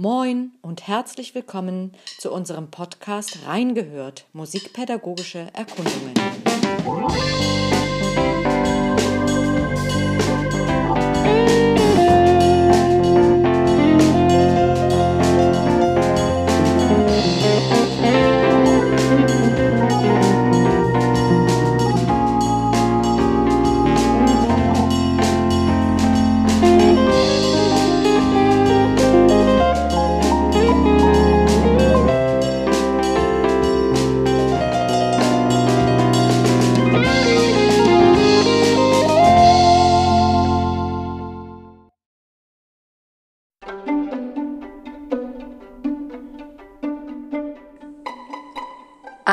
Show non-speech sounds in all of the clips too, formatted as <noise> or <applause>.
Moin und herzlich willkommen zu unserem Podcast Reingehört Musikpädagogische Erkundungen.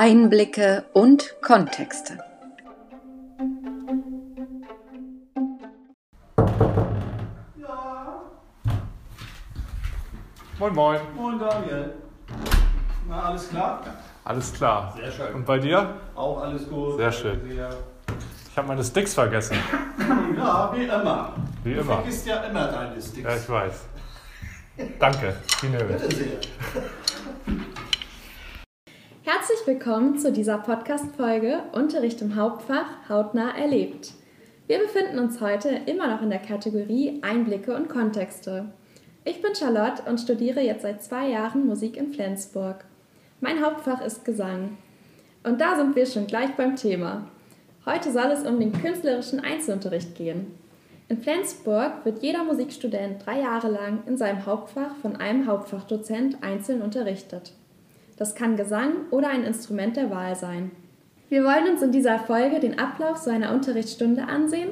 Einblicke und Kontexte. Moin, moin. Moin Daniel. Na, alles klar? Alles klar. Sehr schön. Und bei dir? Auch alles gut. Sehr schön. Ich habe meine Sticks vergessen. <laughs> Ja, wie immer. Wie Du immer. vergisst ja immer deine Sticks. Ja, ich weiß. Danke. Bitte sehr. <laughs> Herzlich willkommen zu dieser Podcast-Folge Unterricht im Hauptfach hautnah erlebt. Wir befinden uns heute immer noch in der Kategorie Einblicke und Kontexte. Ich bin Charlotte und studiere jetzt seit zwei Jahren Musik in Flensburg. Mein Hauptfach ist Gesang. Und da sind wir schon gleich beim Thema. Heute soll es um den künstlerischen Einzelunterricht gehen. In Flensburg wird jeder Musikstudent drei Jahre lang in seinem Hauptfach von einem Hauptfachdozent einzeln unterrichtet. Das kann Gesang oder ein Instrument der Wahl sein. Wir wollen uns in dieser Folge den Ablauf so einer Unterrichtsstunde ansehen,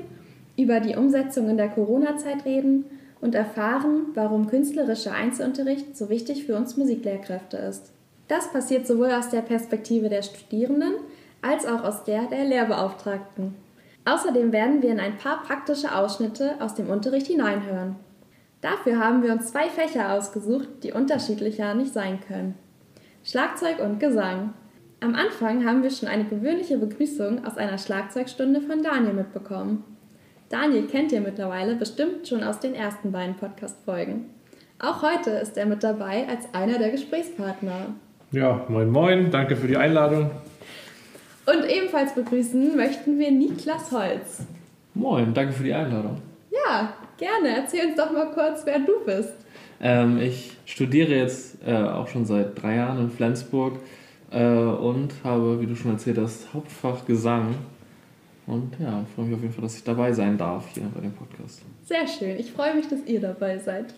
über die Umsetzung in der Corona-Zeit reden und erfahren, warum künstlerischer Einzelunterricht so wichtig für uns Musiklehrkräfte ist. Das passiert sowohl aus der Perspektive der Studierenden als auch aus der der Lehrbeauftragten. Außerdem werden wir in ein paar praktische Ausschnitte aus dem Unterricht hineinhören. Dafür haben wir uns zwei Fächer ausgesucht, die unterschiedlicher nicht sein können. Schlagzeug und Gesang. Am Anfang haben wir schon eine gewöhnliche Begrüßung aus einer Schlagzeugstunde von Daniel mitbekommen. Daniel kennt ihr mittlerweile bestimmt schon aus den ersten beiden Podcast-Folgen. Auch heute ist er mit dabei als einer der Gesprächspartner. Ja, moin, moin. Danke für die Einladung. Und ebenfalls begrüßen möchten wir Niklas Holz. Moin, danke für die Einladung. Ja, gerne. Erzähl uns doch mal kurz, wer du bist. Ähm, ich studiere jetzt äh, auch schon seit drei Jahren in Flensburg äh, und habe, wie du schon erzählt hast, Hauptfach Gesang. Und ja, freue mich auf jeden Fall, dass ich dabei sein darf hier bei dem Podcast. Sehr schön. Ich freue mich, dass ihr dabei seid.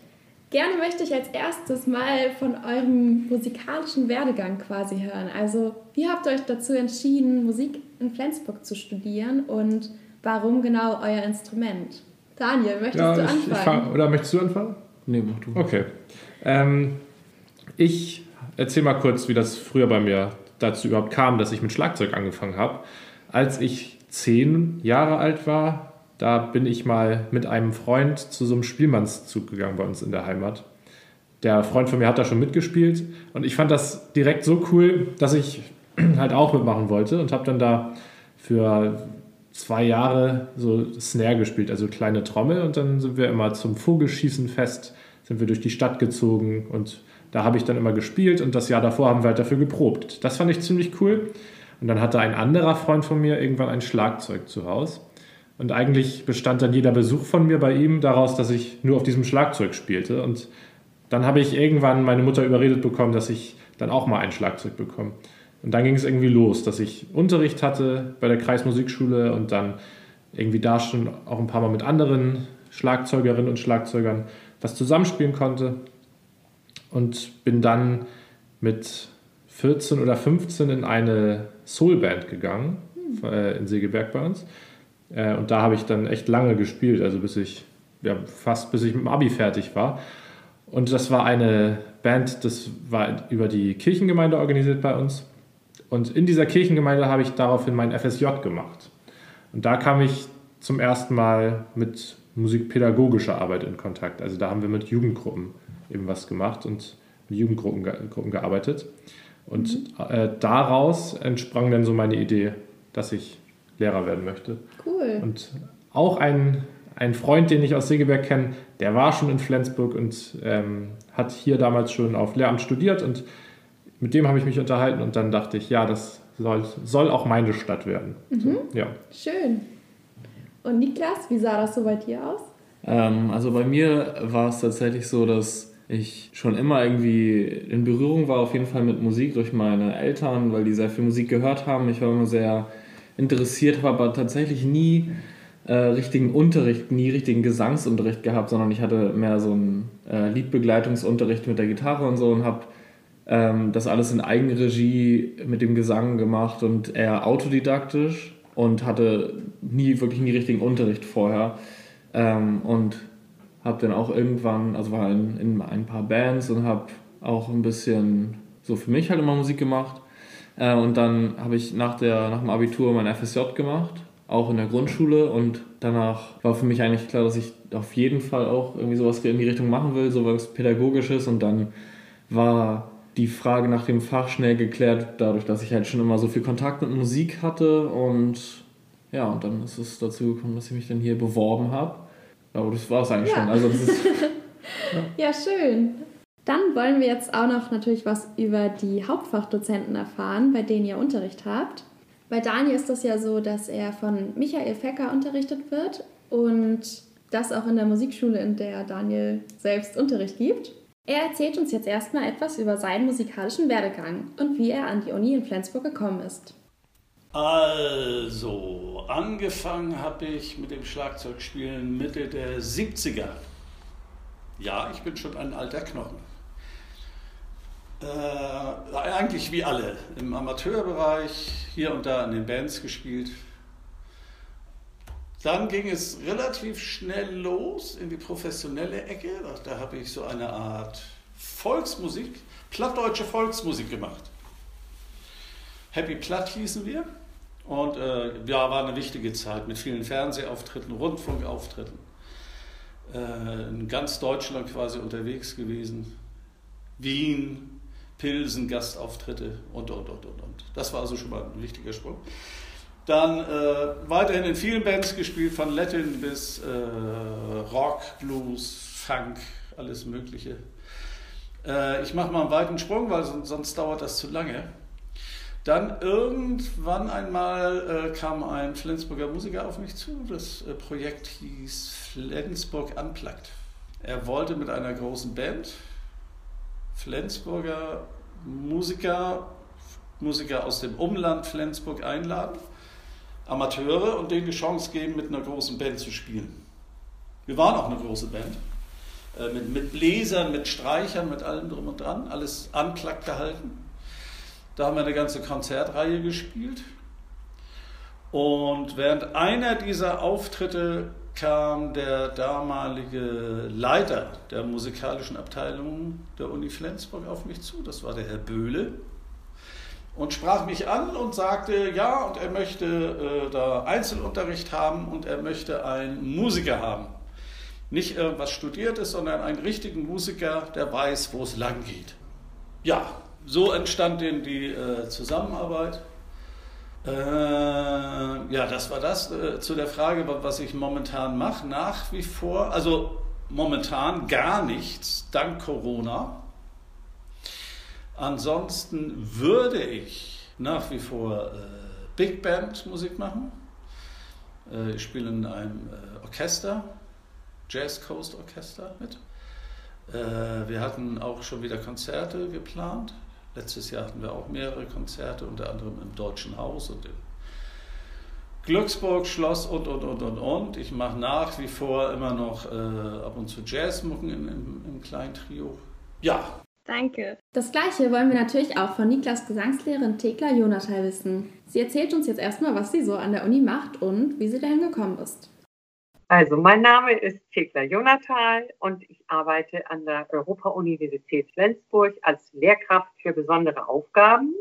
Gerne möchte ich als erstes mal von eurem musikalischen Werdegang quasi hören. Also, wie habt ihr euch dazu entschieden, Musik in Flensburg zu studieren und warum genau euer Instrument? Daniel, möchtest Ja, du ich, ich anfangen? fang, oder möchtest du anfangen? Nee, mach du. Okay. Ähm, ich erzähle mal kurz, wie das früher bei mir dazu überhaupt kam, dass ich mit Schlagzeug angefangen habe. Als ich zehn Jahre alt war, da bin ich mal mit einem Freund zu so einem Spielmannszug gegangen bei uns in der Heimat. Der Freund von mir hat da schon mitgespielt und ich fand das direkt so cool, dass ich <clears throat> halt auch mitmachen wollte und habe dann da für zwei Jahre so Snare gespielt, also kleine Trommel und dann sind wir immer zum Vogelschießenfest, sind wir durch die Stadt gezogen und da habe ich dann immer gespielt und das Jahr davor haben wir halt dafür geprobt. Das fand ich ziemlich cool. Und dann hatte ein anderer Freund von mir irgendwann ein Schlagzeug zu Hause. Und eigentlich bestand dann jeder Besuch von mir bei ihm daraus, dass ich nur auf diesem Schlagzeug spielte. Und dann habe ich irgendwann meine Mutter überredet bekommen, dass ich dann auch mal ein Schlagzeug bekomme. Und dann ging es irgendwie los, dass ich Unterricht hatte bei der Kreismusikschule und dann irgendwie da schon auch ein paar Mal mit anderen Schlagzeugerinnen und Schlagzeugern was zusammenspielen konnte. Und bin dann mit 14 oder 15 in eine Soulband gegangen, äh, in Segeberg bei uns. Äh, und da habe ich dann echt lange gespielt, also bis ich, ja, fast bis ich mit dem Abi fertig war. Und das war eine Band, das war über die Kirchengemeinde organisiert bei uns. Und in dieser Kirchengemeinde habe ich daraufhin mein FSJ gemacht. Und da kam ich zum ersten Mal mit musikpädagogischer Arbeit in Kontakt. Also da haben wir mit Jugendgruppen eben was gemacht und mit Jugendgruppen ge Gruppen gearbeitet. Und äh, daraus entsprang dann so meine Idee, dass ich Lehrer werden möchte. Cool. Und auch ein, ein Freund, den ich aus Segeberg kenne, der war schon in Flensburg und ähm, hat hier damals schon auf Lehramt studiert und mit dem habe ich mich unterhalten und dann dachte ich, ja, das soll, soll auch meine Stadt werden. Mhm. So, ja. Schön. Und Niklas, wie sah das so bei dir aus? Ähm, also bei mir war es tatsächlich so, dass ich schon immer irgendwie in Berührung war, auf jeden Fall mit Musik durch meine Eltern, weil die sehr viel Musik gehört haben. Ich war immer sehr interessiert, habe aber tatsächlich nie äh, richtigen Unterricht, nie richtigen Gesangsunterricht gehabt, sondern ich hatte mehr so einen äh, Liedbegleitungsunterricht mit der Gitarre und so und habe ähm, das alles in Eigenregie mit dem Gesang gemacht und eher autodidaktisch und hatte nie wirklich nie richtigen Unterricht vorher. Ähm, und habe dann auch irgendwann, also war in, in ein paar Bands und habe auch ein bisschen so für mich halt immer Musik gemacht. Äh, und dann habe ich nach, der, nach dem Abitur mein FSJ gemacht, auch in der Grundschule. Und danach war für mich eigentlich klar, dass ich auf jeden Fall auch irgendwie sowas in die Richtung machen will, sowas Pädagogisches. Und dann war die Frage nach dem Fach schnell geklärt, dadurch, dass ich halt schon immer so viel Kontakt mit Musik hatte. Und ja, und dann ist es dazu gekommen, dass ich mich dann hier beworben habe. Aber das war es eigentlich Ja. schon. Also ist, <laughs> Ja, schön. Dann wollen wir jetzt auch noch natürlich was über die Hauptfachdozenten erfahren, bei denen ihr Unterricht habt. Bei Daniel ist das ja so, dass er von Michael Fecker unterrichtet wird und das auch in der Musikschule, in der Daniel selbst Unterricht gibt. Er erzählt uns jetzt erstmal etwas über seinen musikalischen Werdegang und wie er an die Uni in Flensburg gekommen ist. Also, angefangen habe ich mit dem Schlagzeugspielen Mitte der 70er. Ja, ich bin schon ein alter Knochen. Äh, eigentlich wie alle. Im Amateurbereich, hier und da in den Bands gespielt. Dann ging es relativ schnell los in die professionelle Ecke. Da, habe ich so eine Art Volksmusik, plattdeutsche Volksmusik gemacht. Happy Platt hießen wir. Und äh, ja, war eine wichtige Zeit mit vielen Fernsehauftritten, Rundfunkauftritten. Äh, in ganz Deutschland quasi unterwegs gewesen. Wien, Pilsen, Gastauftritte und, und, und, und, und. Das war also schon mal ein wichtiger Sprung. Dann äh, weiterhin in vielen Bands gespielt, von Latin bis äh, Rock, Blues, Funk, alles Mögliche. Äh, ich mache mal einen weiten Sprung, weil sonst, sonst dauert das zu lange. Dann irgendwann einmal äh, kam ein Flensburger Musiker auf mich zu. Das äh, Projekt hieß Flensburg Unplugged. Er wollte mit einer großen Band Flensburger Musiker, Musiker aus dem Umland Flensburg einladen, Amateure und denen die Chance geben, mit einer großen Band zu spielen. Wir waren auch eine große Band. äh, Mit, mit Bläsern, mit Streichern, mit allem drum und dran, alles unplugged gehalten. Da haben wir eine ganze Konzertreihe gespielt. Und während einer dieser Auftritte kam der damalige Leiter der musikalischen Abteilung der Uni Flensburg auf mich zu, das war der Herr Böhle, und sprach mich an und sagte, ja, und er möchte äh, da Einzelunterricht haben und er möchte einen Musiker haben. Nicht irgendwas Studiertes, sondern einen richtigen Musiker, der weiß, wo es lang geht. Ja, so entstand denn die äh, Zusammenarbeit. Äh, ja, das war das. Äh, zu der Frage, wa- was ich momentan mache, nach wie vor, also momentan gar nichts, dank Corona. Ansonsten würde ich nach wie vor äh, Big Band Musik machen. Äh, ich spiele in einem äh, Orchester, Jazz Coast Orchester mit. Äh, wir hatten auch schon wieder Konzerte geplant. Letztes Jahr hatten wir auch mehrere Konzerte, unter anderem im Deutschen Haus und im Glücksburg Schloss und und und und und. Ich mache nach wie vor immer noch äh, ab und zu Jazzmucken im, im, im kleinen Trio. Ja, Danke. Das gleiche wollen wir natürlich auch von Niklas Gesangslehrerin Thekla Jonathan wissen. Sie erzählt uns jetzt erstmal, was sie so an der Uni macht und wie sie dahin gekommen ist. Also, mein Name ist Thekla Jonathan und ich arbeite an der Europa-Universität Flensburg als Lehrkraft für besondere Aufgaben.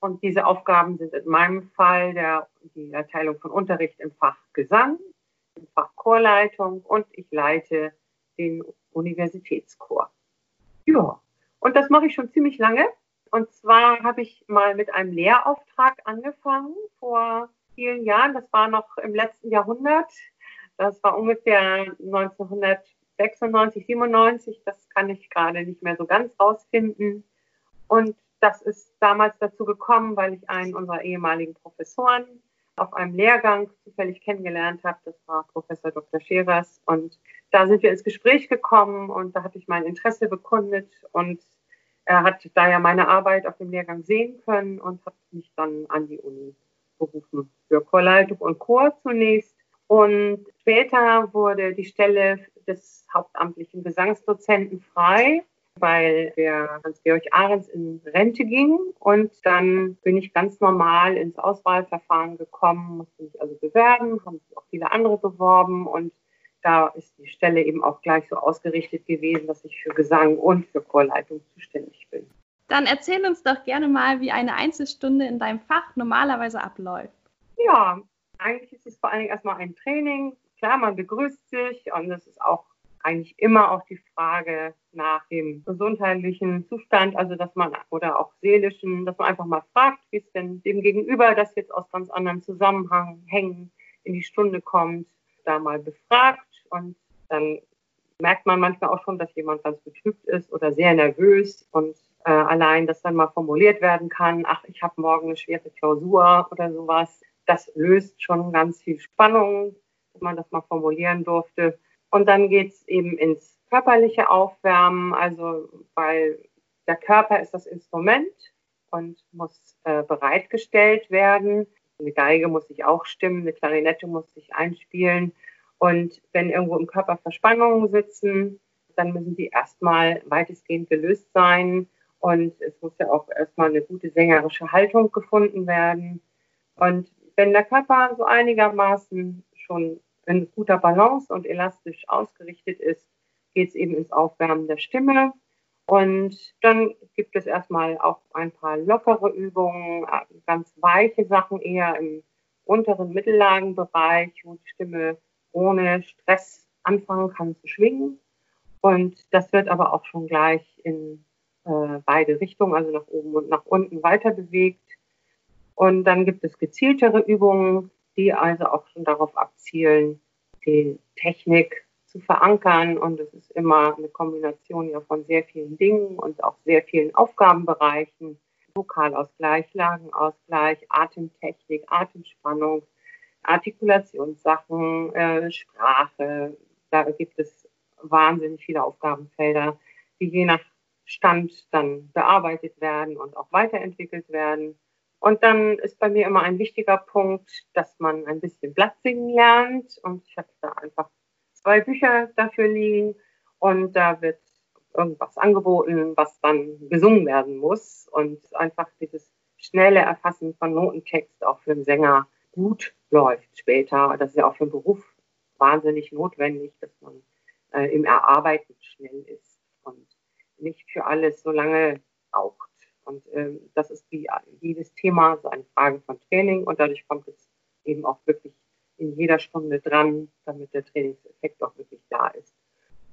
Und diese Aufgaben sind in meinem Fall der, die Erteilung von Unterricht im Fach Gesang, im Fach Chorleitung und ich leite den Universitätschor. Ja, und das mache ich schon ziemlich lange. Und zwar habe ich mal mit einem Lehrauftrag angefangen vor vielen Jahren. Das war noch im letzten Jahrhundert. Das war ungefähr 1996, 97. Das kann ich gerade nicht mehr so ganz rausfinden. Und das ist damals dazu gekommen, weil ich einen unserer ehemaligen Professoren auf einem Lehrgang zufällig kennengelernt habe. Das war Professor Dr. Scherers. Und da sind wir ins Gespräch gekommen und da hatte ich mein Interesse bekundet und er hat da ja meine Arbeit auf dem Lehrgang sehen können und hat mich dann an die Uni berufen für Chorleitung und Chor zunächst. Und später wurde die Stelle des hauptamtlichen Gesangsdozenten frei weil der Hans-Georg Ahrens in Rente ging. Und dann bin ich ganz normal ins Auswahlverfahren gekommen, musste mich also bewerben, haben sich auch viele andere beworben. Und da ist die Stelle eben auch gleich so ausgerichtet gewesen, dass ich für Gesang und für Chorleitung zuständig bin. Dann erzähl uns doch gerne mal, wie eine Einzelstunde in deinem Fach normalerweise abläuft. Ja, eigentlich ist es vor allen Dingen erstmal ein Training. Klar, man begrüßt sich und es ist auch eigentlich immer auch die Frage nach dem gesundheitlichen Zustand, also dass man oder auch seelischen, dass man einfach mal fragt, wie es denn dem Gegenüber, das jetzt aus ganz anderen Zusammenhängen in die Stunde kommt, da mal befragt und dann merkt man manchmal auch schon, dass jemand ganz betrübt ist oder sehr nervös und äh, allein, dass dann mal formuliert werden kann, ach, ich habe morgen eine schwere Klausur oder sowas, das löst schon ganz viel Spannung, wenn man das mal formulieren durfte. Und dann geht es eben ins körperliche Aufwärmen, also weil der Körper ist das Instrument und muss äh, bereitgestellt werden. Eine Geige muss sich auch stimmen, eine Klarinette muss sich einspielen. Und wenn irgendwo im Körper Verspannungen sitzen, dann müssen die erstmal weitestgehend gelöst sein. Und es muss ja auch erstmal eine gute sängerische Haltung gefunden werden. Und wenn der Körper so einigermaßen schon in guter Balance und elastisch ausgerichtet ist, geht es eben ins Aufwärmen der Stimme. Und dann gibt es erstmal auch ein paar lockere Übungen, äh, ganz weiche Sachen eher im unteren Mittellagenbereich, wo die Stimme ohne Stress anfangen kann zu schwingen. Und das wird aber auch schon gleich in äh, beide Richtungen, also nach oben und nach unten weiter bewegt. Und dann gibt es gezieltere Übungen, die also auch schon darauf abzielen, die Technik zu verankern. Und es ist immer eine Kombination ja von sehr vielen Dingen und auch sehr vielen Aufgabenbereichen. Vokalausgleich, Lagenausgleich, Atemtechnik, Atemspannung, Artikulationssachen, äh, Sprache. Da gibt es wahnsinnig viele Aufgabenfelder, die je nach Stand dann bearbeitet werden und auch weiterentwickelt werden. Und dann ist bei mir immer ein wichtiger Punkt, dass man ein bisschen Blatt singen lernt. Und ich habe da einfach zwei Bücher dafür liegen. Und da wird irgendwas angeboten, was dann gesungen werden muss. Und einfach dieses schnelle Erfassen von Notentext auch für einen Sänger gut läuft später. Das ist ja auch für den Beruf wahnsinnig notwendig, dass man äh, im Erarbeiten schnell ist und nicht für alles so lange braucht. Und ähm, das ist wie jedes Thema so eine Frage von Training und dadurch kommt es eben auch wirklich in jeder Stunde dran, damit der Trainingseffekt auch wirklich da ist.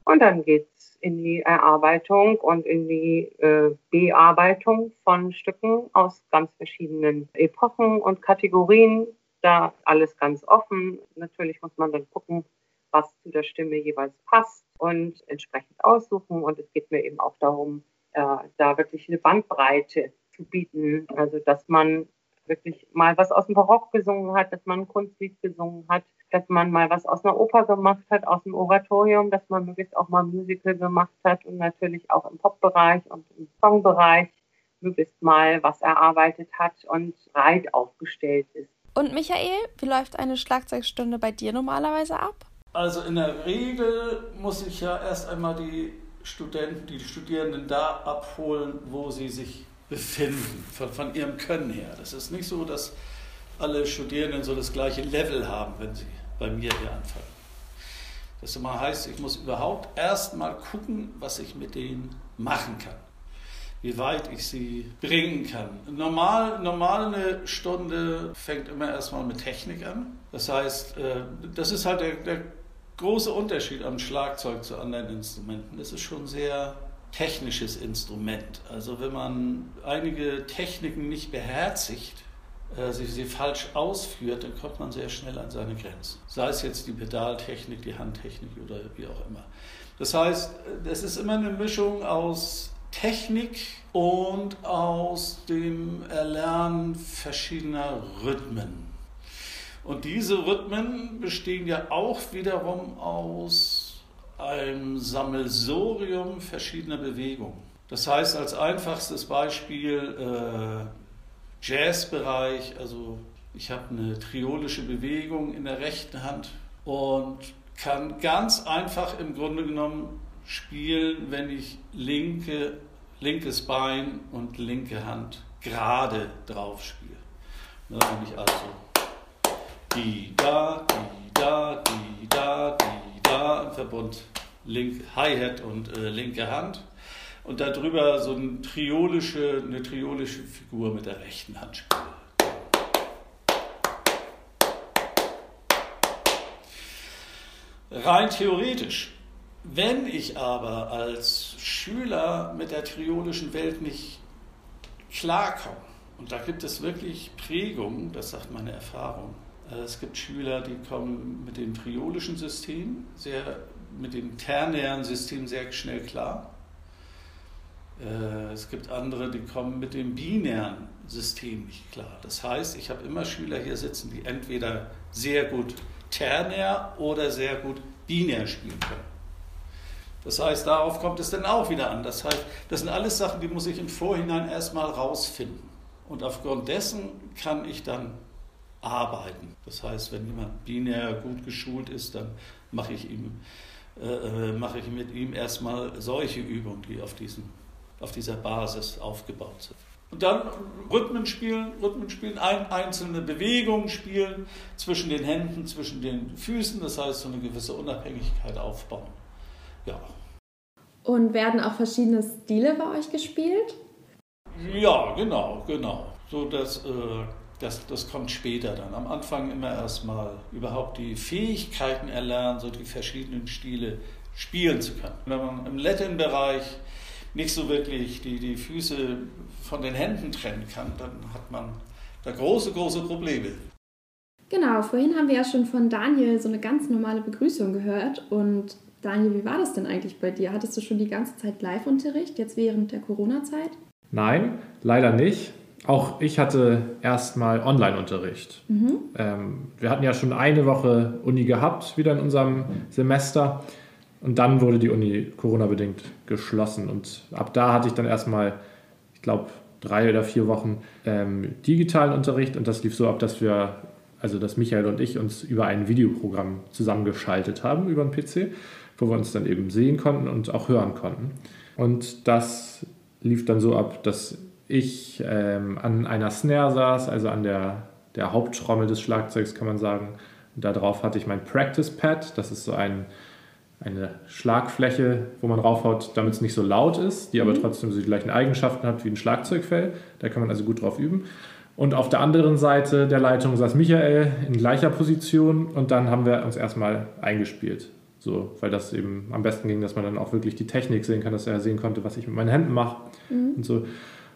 Und dann geht es in die Erarbeitung und in die äh, Bearbeitung von Stücken aus ganz verschiedenen Epochen und Kategorien. Da alles ganz offen. Natürlich muss man dann gucken, was zu der Stimme jeweils passt und entsprechend aussuchen. Und es geht mir eben auch darum, äh, da wirklich eine Bandbreite zu bieten. Also dass man wirklich mal was aus dem Barock gesungen hat, dass man ein Kunstlied gesungen hat, dass man mal was aus einer Oper gemacht hat, aus dem Oratorium, dass man möglichst auch mal Musical gemacht hat und natürlich auch im Pop-Bereich und im Songbereich möglichst mal was erarbeitet hat und breit aufgestellt ist. Und Michael, wie läuft eine Schlagzeugstunde bei dir normalerweise ab? Also in der Regel muss ich ja erst einmal die Studenten, die Studierenden da abholen, wo sie sich befinden, von, von ihrem Können her. Das ist nicht so, dass alle Studierenden so das gleiche Level haben, wenn sie bei mir hier anfangen. Das heißt, ich muss überhaupt erst mal gucken, was ich mit denen machen kann. Wie weit ich sie bringen kann. Normal, normal eine Stunde fängt immer erstmal mit Technik an. Das heißt, äh, das ist halt der, der große Unterschied am Schlagzeug zu anderen Instrumenten. Es ist schon sehr technisches Instrument. Also wenn man einige Techniken nicht beherzigt, äh, sie, sie falsch ausführt, dann kommt man sehr schnell an seine Grenzen. Sei es jetzt die Pedaltechnik, die Handtechnik oder wie auch immer. Das heißt, es ist immer eine Mischung aus Technik und aus dem Erlernen verschiedener Rhythmen. Und diese Rhythmen bestehen ja auch wiederum aus einem Sammelsorium verschiedener Bewegungen. Das heißt, als einfachstes Beispiel äh, Jazzbereich, also ich habe eine triolische Bewegung in der rechten Hand und kann ganz einfach im Grunde genommen spielen, wenn ich linke, linkes Bein und linke Hand gerade drauf spiele. Ne, wenn ich also die da, die da, die da, die da im Verbund link, Hi-Hat und äh, linke Hand und darüber so eine triolische, eine triolische Figur mit der rechten Hand spiele. Rein theoretisch. Wenn ich aber als Schüler mit der triolischen Welt nicht klarkomme, und da gibt es wirklich Prägungen, das sagt meine Erfahrung. Äh, es gibt Schüler, die kommen mit dem triolischen System, sehr, mit dem ternären System sehr schnell klar. Äh, es gibt andere, die kommen mit dem binären System nicht klar. Das heißt, ich habe immer Schüler hier sitzen, die entweder sehr gut ternär oder sehr gut binär spielen können. Das heißt, darauf kommt es dann auch wieder an. Das heißt, das sind alles Sachen, die muss ich im Vorhinein erstmal rausfinden. Und aufgrund dessen kann ich dann arbeiten. Das heißt, wenn jemand binär gut geschult ist, dann mache ich, ihm, äh, äh mache ich mit ihm erstmal solche Übungen, die auf diesen auf dieser Basis aufgebaut sind. Und dann Rhythmen spielen, Rhythmen spielen, ein, einzelne Bewegungen spielen zwischen den Händen, zwischen den Füßen, das heißt so eine gewisse Unabhängigkeit aufbauen. Ja. Und werden auch verschiedene Stile bei euch gespielt? Ja, genau, genau. So dass, äh, das, das kommt später dann. Am Anfang immer erstmal überhaupt die Fähigkeiten erlernen, so die verschiedenen Stile spielen zu können. Wenn man im Latin-Bereich nicht so wirklich die, die Füße von den Händen trennen kann, dann hat man da große, große Probleme. Genau, vorhin haben wir ja schon von Daniel so eine ganz normale Begrüßung gehört. Und Daniel, wie war das denn eigentlich bei dir? Hattest du schon die ganze Zeit Live-Unterricht, jetzt während der Corona-Zeit? Nein, leider nicht. Auch ich hatte erstmal Online-Unterricht. Mhm. Ähm, wir hatten ja schon eine Woche Uni gehabt, wieder in unserem Semester. Und dann wurde die Uni Corona-bedingt geschlossen. Und ab da hatte ich dann erstmal, ich glaube, drei oder vier Wochen ähm, digitalen Unterricht. Und das lief so ab, dass wir, also dass Michael und ich uns über ein Videoprogramm zusammengeschaltet haben über den PC, wo wir uns dann eben sehen konnten und auch hören konnten. Und das lief dann so ab, dass ich ähm, an einer Snare saß, also an der, der Haupttrommel des Schlagzeugs, kann man sagen. Und darauf hatte ich mein Practice Pad. Das ist so ein eine Schlagfläche, wo man raufhaut, damit es nicht so laut ist, die aber mhm. trotzdem so die gleichen Eigenschaften hat wie ein Schlagzeugfell. Da kann man also gut drauf üben. Und auf der anderen Seite der Leitung saß Michael in gleicher Position und dann haben wir uns erstmal eingespielt. So, weil das eben am besten ging, dass man dann auch wirklich die Technik sehen kann, dass er sehen konnte, was ich mit meinen Händen mache mhm. und so.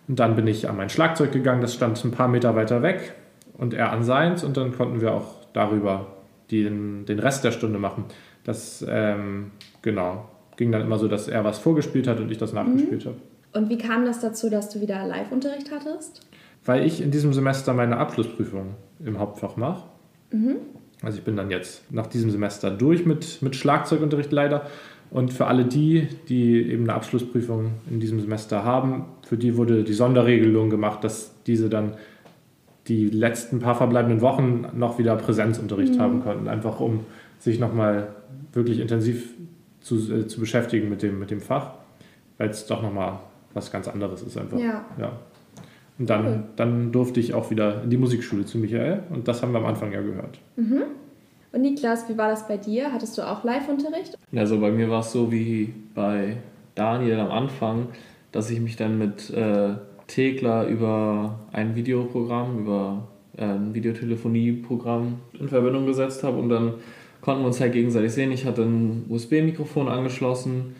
Und dann bin ich an mein Schlagzeug gegangen, das stand ein paar Meter weiter weg und er an seins und dann konnten wir auch darüber den, den Rest der Stunde machen. Das, ähm, genau, ging dann immer so, dass er was vorgespielt hat und ich das nachgespielt mhm. habe. Und wie kam das dazu, dass du wieder Live-Unterricht hattest? Weil ich in diesem Semester meine Abschlussprüfung im Hauptfach mache. Mhm. Also ich bin dann jetzt nach diesem Semester durch mit, mit Schlagzeugunterricht leider. Und für alle die, die eben eine Abschlussprüfung in diesem Semester haben, für die wurde die Sonderregelung gemacht, dass diese dann die letzten paar verbleibenden Wochen noch wieder Präsenzunterricht mhm. haben konnten. Einfach um sich nochmal wirklich intensiv zu, äh, zu beschäftigen mit dem, mit dem Fach, weil es doch nochmal was ganz anderes ist einfach. Ja. ja. Und dann, cool. dann durfte ich auch wieder in die Musikschule zu Michael und das haben wir am Anfang ja gehört. Mhm. Und Niklas, wie war das bei dir? Hattest du auch Live-Unterricht? Also bei mir war es so wie bei Daniel am Anfang, dass ich mich dann mit äh, Thekla über ein Videoprogramm, über äh, ein Videotelefonieprogramm in Verbindung gesetzt habe und dann konnten wir uns halt gegenseitig sehen. Ich hatte ein USB-Mikrofon angeschlossen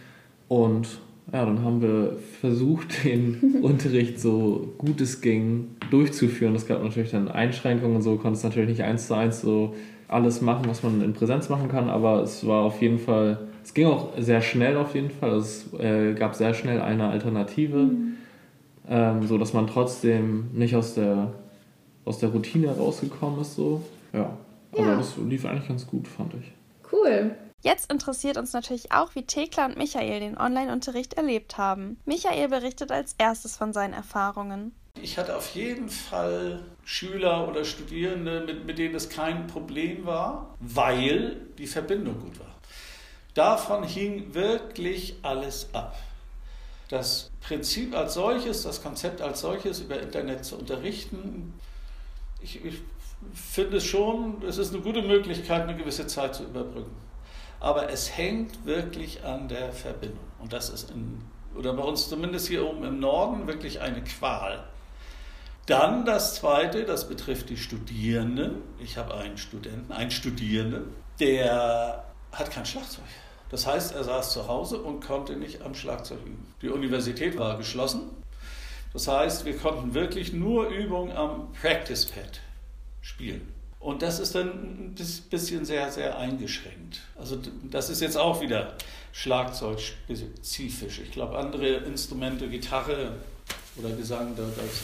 und ja, dann haben wir versucht, <laughs> den Unterricht so gut es ging durchzuführen. Es gab natürlich dann Einschränkungen und so, konnte es natürlich nicht eins zu eins so alles machen, was man in Präsenz machen kann, aber es war auf jeden Fall, es ging auch sehr schnell auf jeden Fall. Es äh, gab sehr schnell eine Alternative, mhm. ähm, so dass man trotzdem nicht aus der, aus der Routine rausgekommen ist. So. Ja, aber ja. das lief eigentlich ganz gut, fand ich. Cool. Jetzt interessiert uns natürlich auch, wie Thekla und Michael den Online-Unterricht erlebt haben. Michael berichtet als erstes von seinen Erfahrungen. Ich hatte auf jeden Fall Schüler oder Studierende, mit, mit denen es kein Problem war, weil die Verbindung gut war. Davon hing wirklich alles ab. Das Prinzip als solches, das Konzept als solches über Internet zu unterrichten, ich, ich finde es schon, es ist eine gute Möglichkeit, eine gewisse Zeit zu überbrücken. Aber es hängt wirklich an der Verbindung. Und das ist in, oder bei uns zumindest hier oben im Norden wirklich eine Qual. Dann das Zweite, das betrifft die Studierenden. Ich habe einen Studenten, einen Studierenden, der hat kein Schlagzeug. Das heißt, er saß zu Hause und konnte nicht am Schlagzeug üben. Die Universität war geschlossen. Das heißt, wir konnten wirklich nur Übungen am Practice Pad spielen. Und das ist dann ein bisschen sehr, sehr eingeschränkt. Also das ist jetzt auch wieder Schlagzeugspezifisch. Ich glaube, andere Instrumente, Gitarre oder Gesang, da, das,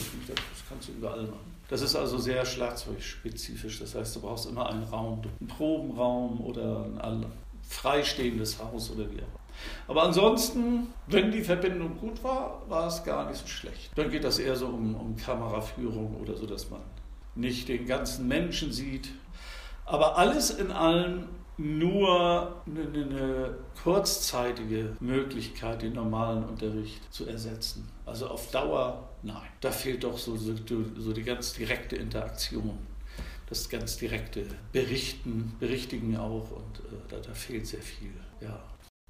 kannst du überall machen. Das ist also sehr schlagzeugspezifisch. Das heißt, du brauchst immer einen Raum, einen Probenraum oder ein freistehendes Haus oder wie auch. Aber ansonsten, wenn die Verbindung gut war, war es gar nicht so schlecht. Dann geht das eher so um, um Kameraführung oder so, dass man nicht den ganzen Menschen sieht. Aber alles in allem nur eine, eine, kurzzeitige Möglichkeit, den normalen Unterricht zu ersetzen. Also auf Dauer, nein. Da fehlt doch so, so, so die ganz direkte Interaktion, das ganz direkte Berichten, Berichtigen auch und äh, da, da fehlt sehr viel, ja.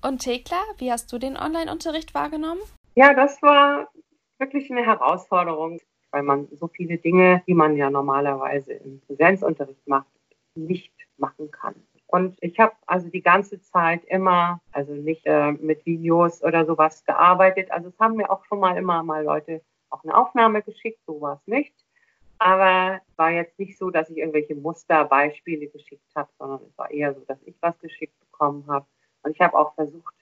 Und Thekla, wie hast du den Online-Unterricht wahrgenommen? Ja, das war wirklich eine Herausforderung weil man so viele Dinge, die man ja normalerweise im Präsenzunterricht macht, nicht machen kann. Und ich habe also die ganze Zeit immer, also nicht äh, mit Videos oder sowas gearbeitet. Also es haben mir auch schon mal immer mal Leute auch eine Aufnahme geschickt, so war es nicht. Aber war jetzt nicht so, dass ich irgendwelche Musterbeispiele geschickt habe, sondern es war eher so, dass ich was geschickt bekommen habe. Und ich habe auch versucht,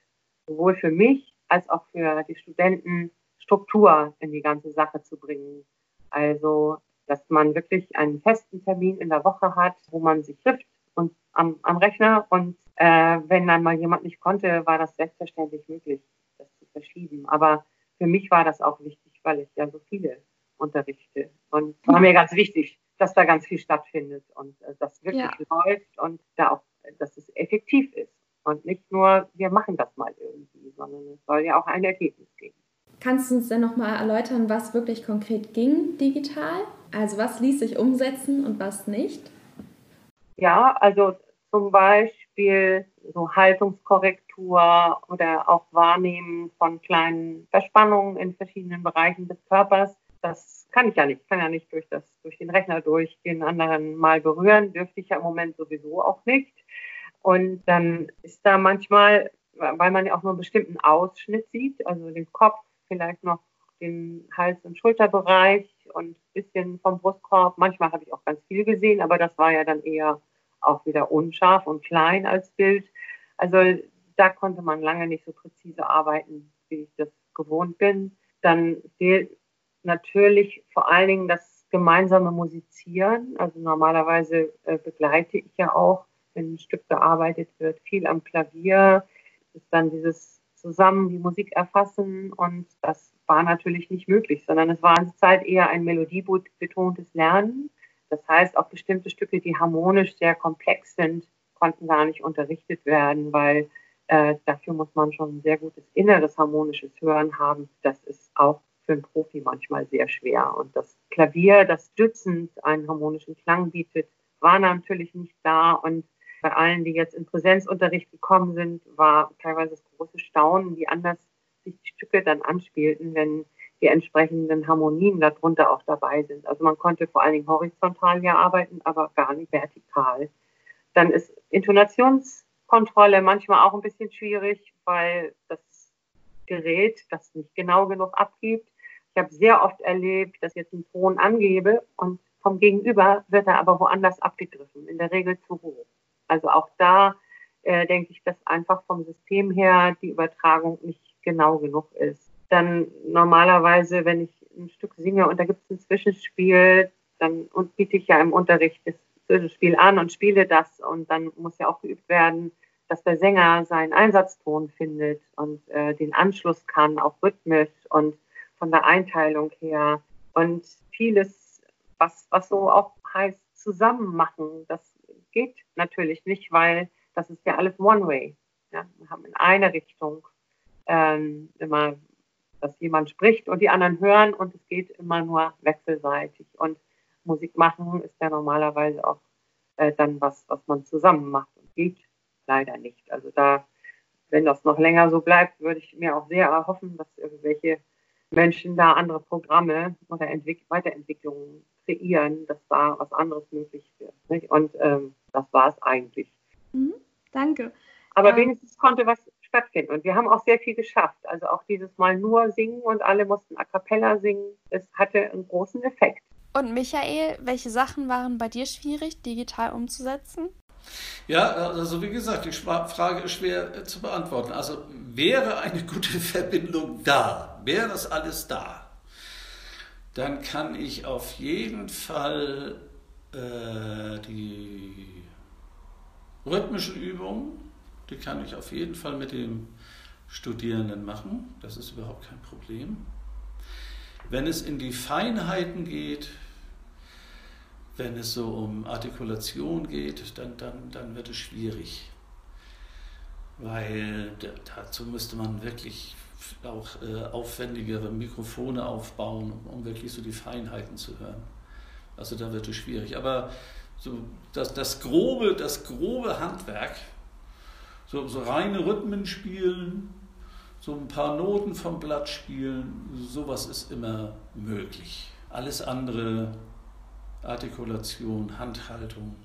sowohl für mich als auch für die Studenten Struktur in die ganze Sache zu bringen. Also, dass man wirklich einen festen Termin in der Woche hat, wo man sich trifft und am, am Rechner. Und äh, wenn dann mal jemand nicht konnte, war das selbstverständlich möglich, das zu verschieben. Aber für mich war das auch wichtig, weil ich ja so viele unterrichte. Und war mir ganz wichtig, dass da ganz viel stattfindet und äh, das wirklich ja. läuft und da auch, dass es effektiv ist. Und nicht nur, wir machen das mal irgendwie, sondern es soll ja auch ein Ergebnis geben. Kannst du uns denn nochmal erläutern, was wirklich konkret ging digital? Also was ließ sich umsetzen und was nicht? Ja, also zum Beispiel so Haltungskorrektur oder auch Wahrnehmen von kleinen Verspannungen in verschiedenen Bereichen des Körpers. Das kann ich ja nicht. Ich kann ja nicht durch, das, durch den Rechner durchgehen, anderen mal berühren. Dürfte ich ja im Moment sowieso auch nicht. Und dann ist da manchmal, weil man ja auch nur einen bestimmten Ausschnitt sieht, also den Kopf vielleicht noch den Hals- und Schulterbereich und ein bisschen vom Brustkorb. Manchmal habe ich auch ganz viel gesehen, aber das war ja dann eher auch wieder unscharf und klein als Bild. Also da konnte man lange nicht so präzise arbeiten, wie ich das gewohnt bin. Dann fehlt natürlich vor allen Dingen das gemeinsame Musizieren. Also normalerweise äh, begleite ich ja auch, wenn ein Stück gearbeitet wird, viel am Klavier. Das ist dann dieses zusammen die Musik erfassen und das war natürlich nicht möglich, sondern es war in der Zeit eher ein melodiebetontes Lernen. Das heißt, auch bestimmte Stücke, die harmonisch sehr komplex sind, konnten gar nicht unterrichtet werden, weil äh, dafür muss man schon ein sehr gutes inneres harmonisches Hören haben. Das ist auch für einen Profi manchmal sehr schwer. Und das Klavier, das stützend einen harmonischen Klang bietet, war natürlich nicht da. Und bei allen, die jetzt in Präsenzunterricht gekommen sind, war teilweise das große Staunen, wie anders sich die Stücke dann anspielten, wenn die entsprechenden Harmonien darunter auch dabei sind. Also man konnte vor allen Dingen horizontal hier arbeiten, aber gar nicht vertikal. Dann ist Intonationskontrolle manchmal auch ein bisschen schwierig, weil das Gerät, das nicht genau genug abgibt. Ich habe sehr oft erlebt, dass ich jetzt einen Ton angebe und vom Gegenüber wird er aber woanders abgegriffen, in der Regel zu hoch. Also auch da äh, denke ich, dass einfach vom System her die Übertragung nicht genau genug ist. Dann normalerweise, wenn ich ein Stück singe und da gibt es ein Zwischenspiel, dann und biete ich ja im Unterricht das Zwischenspiel an und spiele das und dann muss ja auch geübt werden, dass der Sänger seinen Einsatzton findet und äh, den Anschluss kann, auch rhythmisch und von der Einteilung her. Und vieles, was, was so auch heißt, zusammen machen, das geht natürlich nicht, weil das ist ja alles One-Way. Ja? Wir haben in eine Richtung ähm, immer, dass jemand spricht und die anderen hören und es geht immer nur wechselseitig. Und Musik machen ist ja normalerweise auch äh, dann was, was man zusammen macht und geht leider nicht. Also da, wenn das noch länger so bleibt, würde ich mir auch sehr erhoffen, dass irgendwelche Menschen da andere Programme oder Entwick Weiterentwicklungen kreieren, dass da was anderes möglich wird. Nicht? Und ähm, das war es eigentlich. Mhm, danke. Aber ähm, wenigstens konnte was stattfinden. Und wir haben auch sehr viel geschafft. Also auch dieses Mal nur singen und alle mussten a cappella singen. Es hatte einen großen Effekt. Und Michael, welche Sachen waren bei dir schwierig, digital umzusetzen? Ja, also wie gesagt, die Frage ist schwer äh, zu beantworten. Also wäre eine gute <laughs> Verbindung da, wäre das alles da, dann kann ich auf jeden Fall äh, die rhythmischen Übungen, die kann ich auf jeden Fall mit dem Studierenden machen. Das ist überhaupt kein Problem. Wenn es in die Feinheiten geht, wenn es so um Artikulation geht, dann, dann, dann wird es schwierig. Weil dazu müsste man wirklich auch äh, aufwendigere Mikrofone aufbauen, um wirklich so die Feinheiten zu hören. Also da wird es schwierig. Aber so das, das, grobe, das grobe Handwerk, so, so reine Rhythmen spielen, so ein paar Noten vom Blatt spielen, sowas ist immer möglich. Alles andere Artikulation, Handhaltung,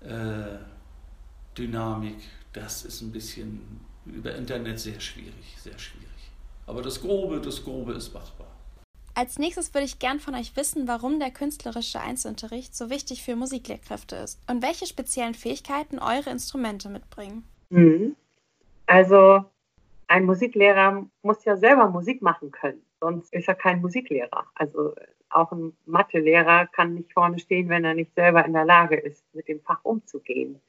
äh, Dynamik, das ist ein bisschen über Internet sehr schwierig, sehr schwierig. Aber das Grobe, das Grobe ist machbar. Als nächstes würde ich gern von euch wissen, warum der künstlerische Einzelunterricht so wichtig für Musiklehrkräfte ist und welche speziellen Fähigkeiten eure Instrumente mitbringen. Mhm. Also ein Musiklehrer muss ja selber Musik machen können, sonst ist er kein Musiklehrer. Also auch ein Mathelehrer kann nicht vorne stehen, wenn er nicht selber in der Lage ist, mit dem Fach umzugehen.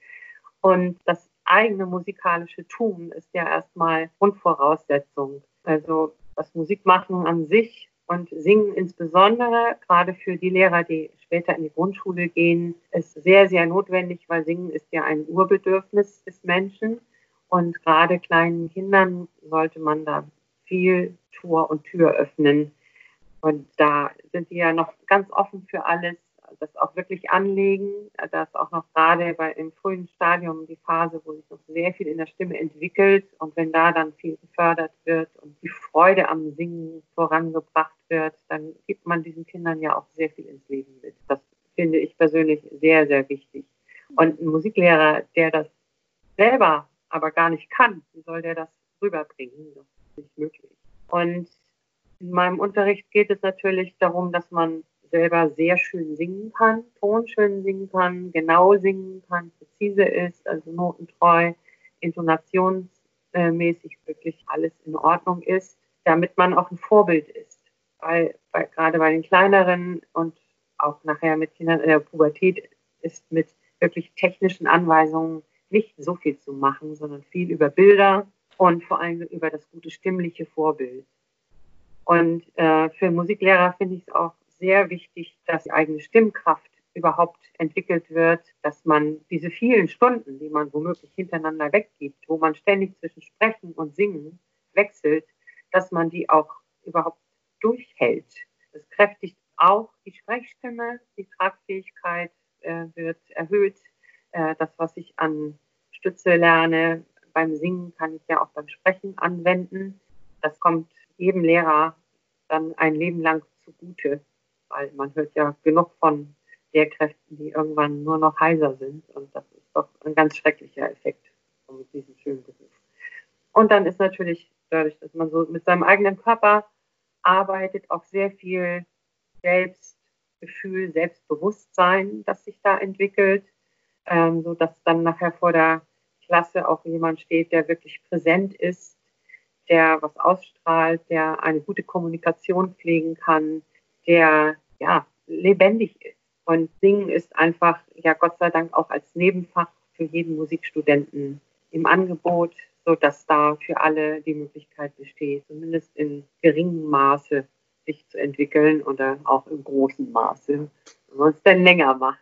Und das eigene musikalische Tun ist ja erstmal Grundvoraussetzung. Also das Musikmachen an sich und Singen insbesondere, gerade für die Lehrer, die später in die Grundschule gehen, ist sehr, sehr notwendig, weil Singen ist ja ein Urbedürfnis des Menschen. Und gerade kleinen Kindern sollte man da viel Tor und Tür öffnen, und da sind die ja noch ganz offen für alles, das auch wirklich anlegen. Da ist auch noch gerade bei, im frühen Stadium die Phase, wo sich noch sehr viel in der Stimme entwickelt. Und wenn da dann viel gefördert wird und die Freude am Singen vorangebracht wird, dann gibt man diesen Kindern ja auch sehr viel ins Leben mit. Das finde ich persönlich sehr, sehr wichtig. Und ein Musiklehrer, der das selber aber gar nicht kann, wie soll der das rüberbringen? Das ist nicht möglich. Und in meinem Unterricht geht es natürlich darum, dass man selber sehr schön singen kann, tonschön singen kann, genau singen kann, präzise ist, also notentreu, intonationsmäßig wirklich alles in Ordnung ist, damit man auch ein Vorbild ist. Weil, weil gerade bei den kleineren und auch nachher mit Kindern in der Pubertät ist mit wirklich technischen Anweisungen nicht so viel zu machen, sondern viel über Bilder und vor allem über das gute stimmliche Vorbild. Und äh, für Musiklehrer finde ich es auch sehr wichtig, dass die eigene Stimmkraft überhaupt entwickelt wird, dass man diese vielen Stunden, die man womöglich hintereinander weggibt, wo man ständig zwischen Sprechen und Singen wechselt, dass man die auch überhaupt durchhält. Das kräftigt auch die Sprechstimme, die Tragfähigkeit äh, wird erhöht. Äh, das, was ich an Stütze lerne beim Singen, kann ich ja auch beim Sprechen anwenden. Das kommt jedem Lehrer dann ein Leben lang zugute, weil man hört ja genug von Lehrkräften, die irgendwann nur noch heiser sind und das ist doch ein ganz schrecklicher Effekt von diesem schönen Beruf. Und dann ist natürlich dadurch, dass man so mit seinem eigenen Körper arbeitet, auch sehr viel Selbstgefühl, Selbstbewusstsein, das sich da entwickelt, ähm, so dass dann nachher vor der Klasse auch jemand steht, der wirklich präsent ist, der was ausstrahlt, der eine gute Kommunikation pflegen kann, der ja lebendig ist. Und Singen ist einfach, ja Gott sei Dank auch als Nebenfach für jeden Musikstudenten im Angebot, so dass da für alle die Möglichkeit besteht, zumindest in geringem Maße sich zu entwickeln oder auch im großen Maße, wenn man es dann länger macht.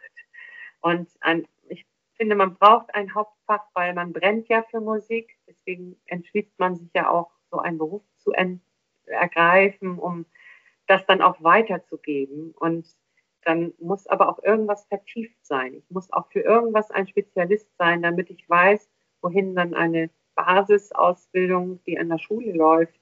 Und ein, ich finde, man braucht ein Hauptfach, weil man brennt ja für Musik. Deswegen entschließt man sich ja auch, so einen Beruf zu ergreifen, um das dann auch weiterzugeben. Und dann muss aber auch irgendwas vertieft sein. Ich muss auch für irgendwas ein Spezialist sein, damit ich weiß, wohin dann eine Basisausbildung, die an der Schule läuft,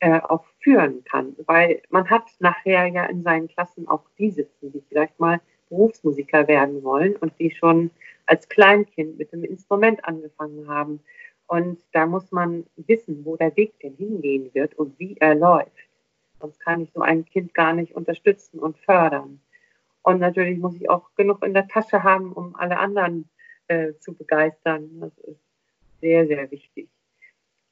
äh, auch führen kann. Weil man hat nachher ja in seinen Klassen auch die sitzen, die vielleicht mal Berufsmusiker werden wollen und die schon als Kleinkind mit dem Instrument angefangen haben. Und da muss man wissen, wo der Weg denn hingehen wird und wie er läuft. Sonst kann ich so ein Kind gar nicht unterstützen und fördern. Und natürlich muss ich auch genug in der Tasche haben, um alle anderen äh, zu begeistern. Das ist sehr, sehr wichtig.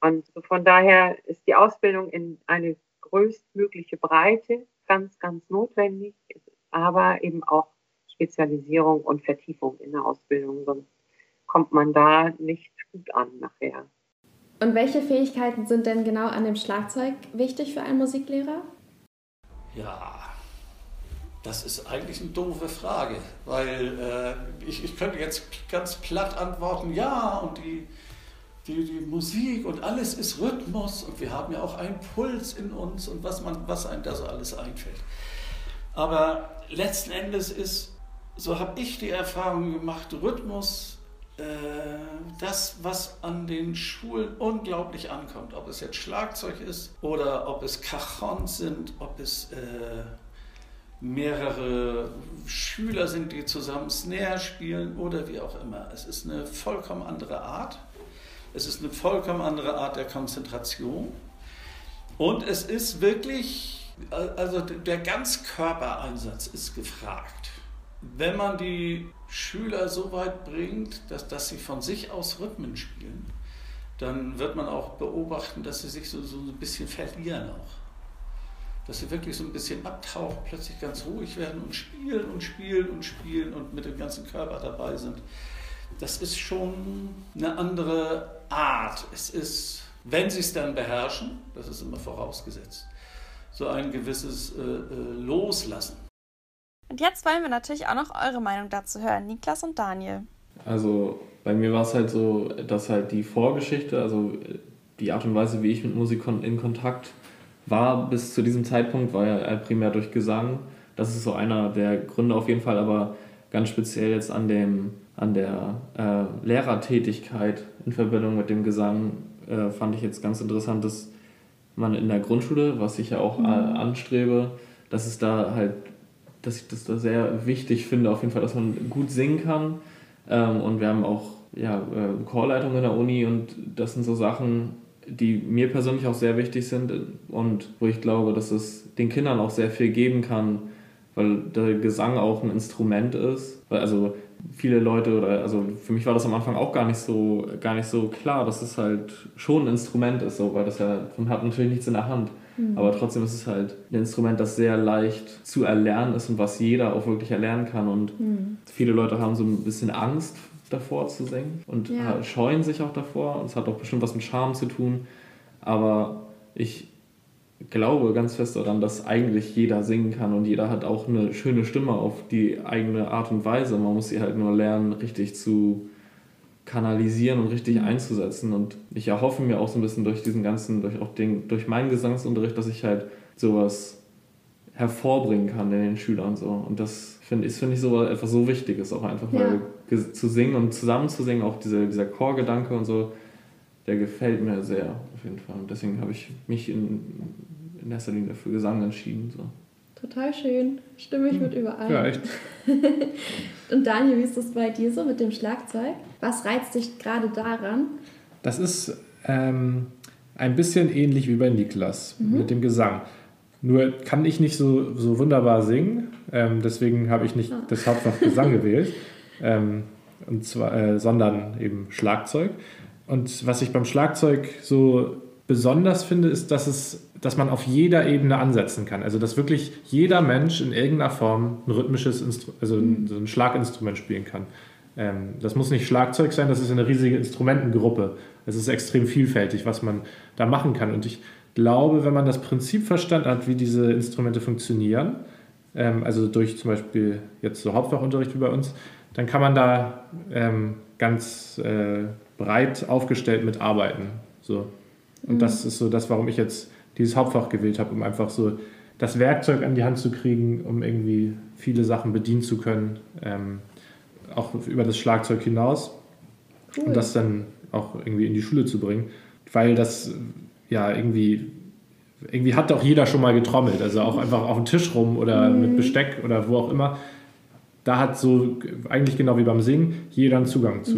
Und von daher ist die Ausbildung in eine größtmögliche Breite ganz, ganz notwendig, aber eben auch Spezialisierung und Vertiefung in der Ausbildung, sonst kommt man da nicht gut an nachher. Und welche Fähigkeiten sind denn genau an dem Schlagzeug wichtig für einen Musiklehrer? Ja, das ist eigentlich eine doofe Frage, weil äh, ich, ich könnte jetzt ganz platt antworten, ja, und die, die, die Musik und alles ist Rhythmus und wir haben ja auch einen Puls in uns und was, man, was einem da so alles einfällt. Aber letzten Endes ist, so habe ich die Erfahrung gemacht, Rhythmus äh, das, was an den Schulen unglaublich ankommt, ob es jetzt Schlagzeug ist oder ob es Cajons sind, ob es äh, mehrere Schüler sind, die zusammen Snare spielen oder wie auch immer. Es ist eine vollkommen andere Art. Es ist eine vollkommen andere Art der Konzentration. Und es ist wirklich, also der Ganzkörpereinsatz ist gefragt. Wenn man die Schüler so weit bringt, dass, dass sie von sich aus Rhythmen spielen, dann wird man auch beobachten, dass sie sich so, so ein bisschen verlieren auch dass sie wirklich so ein bisschen abtauchen, plötzlich ganz ruhig werden und spielen und spielen und spielen und mit dem ganzen Körper dabei sind. Das ist schon eine andere Art. Es ist, wenn sie es dann beherrschen, das ist immer vorausgesetzt, so ein gewisses äh, äh, Loslassen. Und jetzt wollen wir natürlich auch noch eure Meinung dazu hören, Niklas und Daniel. Also bei mir war es halt so, dass halt die Vorgeschichte, also die Art und Weise, wie ich mit Musik in Kontakt war bis zu diesem Zeitpunkt, war ja primär durch Gesang. Das ist so einer der Gründe auf jeden Fall, aber ganz speziell jetzt an, dem, an der äh, Lehrertätigkeit in Verbindung mit dem Gesang äh, fand ich jetzt ganz interessant, dass man in der Grundschule, was ich ja auch mhm. anstrebe, dass es da halt, dass ich das da sehr wichtig finde, auf jeden Fall, dass man gut singen kann. Ähm, und wir haben auch ja, äh, Chorleitung in der Uni und das sind so Sachen, die mir persönlich auch sehr wichtig sind und wo ich glaube, dass es den Kindern auch sehr viel geben kann, weil der Gesang auch ein Instrument ist. Also viele Leute oder also für mich war das am Anfang auch gar nicht so gar nicht so klar, dass es halt schon ein Instrument ist, so weil das ja man hat natürlich nichts in der Hand. Mhm. Aber trotzdem ist es halt ein Instrument, das sehr leicht zu erlernen ist und was jeder auch wirklich erlernen kann. Und mhm. viele Leute haben so ein bisschen Angst davor zu singen und ja. scheuen sich auch davor. Und es hat auch bestimmt was mit Charme zu tun. Aber ich glaube ganz fest daran, dass eigentlich jeder singen kann und jeder hat auch eine schöne Stimme auf die eigene Art und Weise. Man muss sie halt nur lernen, richtig zu kanalisieren und richtig mhm. einzusetzen. Und ich erhoffe mir auch so ein bisschen durch diesen ganzen, durch auch den, durch meinen Gesangsunterricht, dass ich halt sowas hervorbringen kann in den Schülern so. Und das finde ich, find ich so etwas so Wichtiges auch einfach, ja. weil zu singen und zusammen zu singen, auch diese, dieser Chorgedanke und so, der gefällt mir sehr auf jeden Fall. Und deswegen habe ich mich in, in erster Linie für Gesang entschieden. So. Total schön. Stimme ich hm. mit überall. Ja, echt. <laughs> und Daniel, wie ist das bei dir so mit dem Schlagzeug? Was reizt dich gerade daran? Das ist ähm, ein bisschen ähnlich wie bei Niklas mit dem Gesang. Nur kann ich nicht so, so wunderbar singen, ähm, deswegen habe ich nicht das Hauptfach Gesang <laughs> gewählt, ähm, und zwar, äh, sondern eben Schlagzeug. Und was ich beim Schlagzeug so besonders finde, ist, dass, es, dass man auf jeder Ebene ansetzen kann. Also dass wirklich jeder Mensch in irgendeiner Form ein rhythmisches Instru also ein, so ein Schlaginstrument spielen kann. Ähm, das muss nicht Schlagzeug sein, das ist eine riesige Instrumentengruppe. Es ist extrem vielfältig, was man da machen kann. Und ich glaube, wenn man das Prinzip verstanden hat, wie diese Instrumente funktionieren, ähm, also durch zum Beispiel jetzt so Hauptfachunterricht wie bei uns, dann kann man da ähm, ganz äh, breit aufgestellt mit arbeiten. So. Und das ist so das, warum ich jetzt dieses Hauptfach gewählt habe, um einfach so das Werkzeug an die Hand zu kriegen, um irgendwie viele Sachen bedienen zu können, ähm, auch über das Schlagzeug hinaus. Cool. und das dann auch irgendwie in die Schule zu bringen, weil das ja irgendwie irgendwie hat doch jeder schon mal getrommelt, also auch einfach auf dem Tisch rum oder mit Besteck oder wo auch immer. Da hat so eigentlich genau wie beim Singen jeder einen Zugang zu.